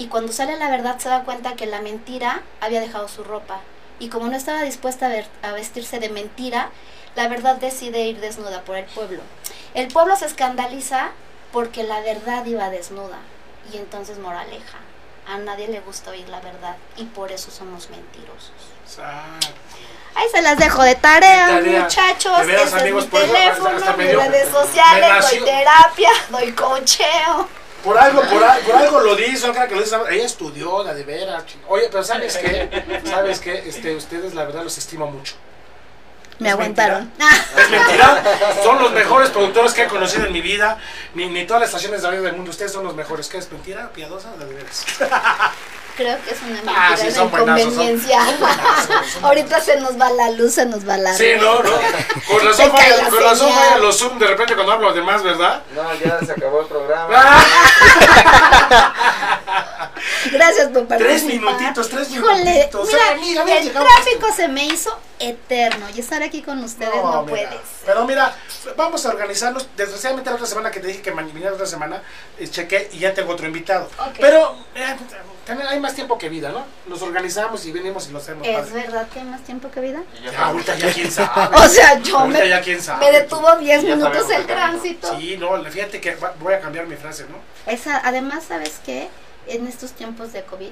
Y cuando sale la verdad se da cuenta que la mentira había dejado su ropa. Y como no estaba dispuesta a, ver- a vestirse de mentira, la verdad decide ir desnuda por el pueblo. El pueblo se escandaliza porque la verdad iba desnuda. Y entonces moraleja. A nadie le gusta oír la verdad y por eso somos mentirosos. Exacto. Ahí se las dejo de tarea, Tarea. muchachos. Veras, Ese es mi teléfono, hasta mis redes sociales, doy terapia, doy cocheo. Por algo, por, por algo lo dice, no crean que lo dice. Ella estudió, la de veras. Oye, pero ¿sabes qué? ¿Sabes qué? Este, ustedes, la verdad, los estimo mucho. Me Es aguantaron. Es mentira. Son los mejores productores que he conocido en mi vida. Ni, ni todas las estaciones de radio del mundo. Ustedes son los mejores. ¿Qué es mentira? ¿Piadosa? La de veras. Creo que es una mentira, Ah, sí, una son buenazos, son- inconveniencia. son buenazos, son Ahorita se nos va la luz, se nos va la Sí, red. no, no. Con razón con falla los Zoom de repente cuando hablo de más, ¿verdad? No, ya se acabó el programa. Gracias por participar. Tres minutitos, tres Híjole, minutitos. mira, Ay, amiga, ven, el llegamos. tráfico se me hizo eterno y estar aquí con ustedes no, mira, puedes. Pero mira, vamos a organizarnos. Desgraciadamente la otra semana que te dije que ma- viniera la otra semana, eh, chequé y ya tengo otro invitado. Pero eh, también hay más tiempo que vida, ¿no? Nos organizamos y venimos y lo hacemos. ¿Es padre. verdad que hay más tiempo que vida? Ya, ahorita ya quién sabe. O sea, yo Ahorita me, ya quién sabe. me detuvo 10 Ya minutos el el tránsito. Sí, no, fíjate que va- voy a cambiar mi frase, ¿no? Esa, además, ¿sabes qué? En estos tiempos de COVID,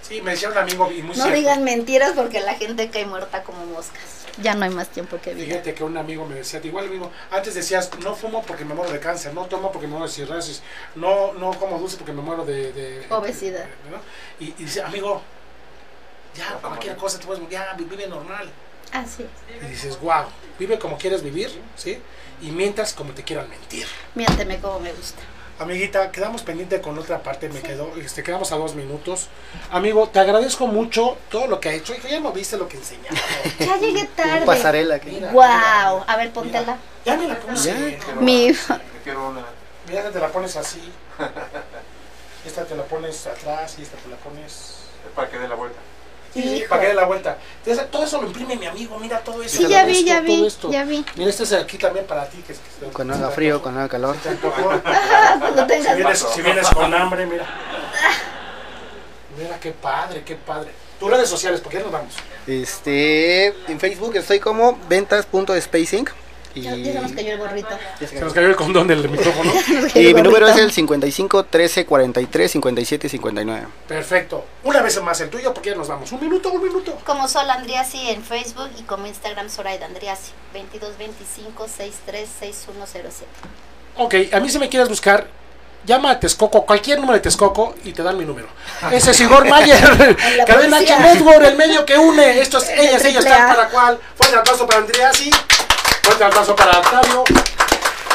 Sí, me decía un amigo y muy no cierto. digan mentiras porque la gente cae muerta como moscas. Ya no hay más tiempo que vida. Fíjate que un amigo me decía, igual mismo, antes decías, no fumo porque me muero de cáncer, no tomo porque me muero de cirrosis, no, no como dulce porque me muero de... de- Obesidad. ¿no? Y, y dice, amigo, ya, cualquier cosa, te puedes, ya, vi- vive normal. Así es. Y dices, wow, vive como quieres vivir, ¿sí? Y mientras como te quieran mentir. Miénteme como me gusta. Amiguita, quedamos pendiente con otra parte, me quedó, este, quedamos a dos minutos. Amigo, te agradezco mucho todo lo que ha hecho. Hijo, ya no viste lo que enseñaba. Ya llegué tarde. pasarela que- Wow. A ver, póntela. Ya me la puse. Mi. Quiero una. Mira, te la pones así. Esta te la pones atrás y esta te la pones. Para que dé la vuelta. Sí, para que dé la vuelta. Entonces, todo eso lo imprime mi amigo, mira todo eso. Sí, ya vi, Esto, ya vi, esto. ya vi. Mira, este es aquí también para ti. Que, que- Cuando haga frío, cuando haga calor. Si, vienes, si vienes con hambre, mira. Mira, qué padre, qué padre. Tus redes sociales, ¿por qué nos vamos? Este, en Facebook estoy como ventas.spacing. Y, Ya, ya se nos cayó el gorrito. Se nos cayó el condón del micrófono. y mi número es el 55 13 43 57 59. Perfecto. Una vez más el tuyo, porque ya nos vamos. Un minuto, un minuto. Como Sol Andriasi en Facebook y como Instagram Zoraida Andriasi. 2225 636107. Ok, a mí si me quieres buscar, llama a Texcoco, cualquier número de Texcoco y te dan mi número. Ese es Igor Mayer, la Cadena H. Network, el medio que une. Estos, El ellas, ellas, tal para cual. Fuerte aplauso para Andreasi, fuerte aplauso para Octavio.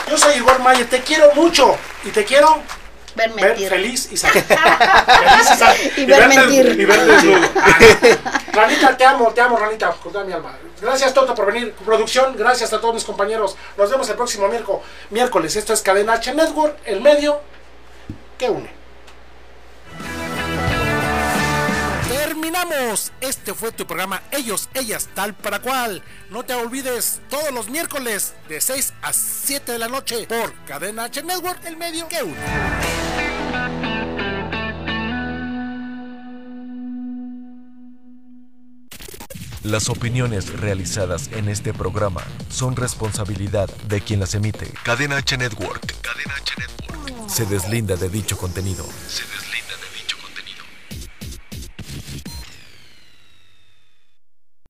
Yo soy Igor Mayer, te quiero mucho y te quiero Ver ver feliz y sano. feliz y sano. Y ver verte- mentir. Y ver desnudo. Ah, Ranita, te amo, te amo, Ranita, con toda mi alma. Gracias, Toto, por venir. Producción, gracias a todos mis compañeros. Nos vemos el próximo miércoles. miércoles. Esto es Cadena H Network, el medio que une. Terminamos. Este fue tu programa Ellos, Ellas, Tal para Cual. No te olvides todos los miércoles de 6 a 7 de la noche por Cadena H Network, el medio que une. Las opiniones realizadas en este programa son responsabilidad de quien las emite. Cadena H Network. Cadena H Network. Se deslinda de dicho contenido. Se deslinda.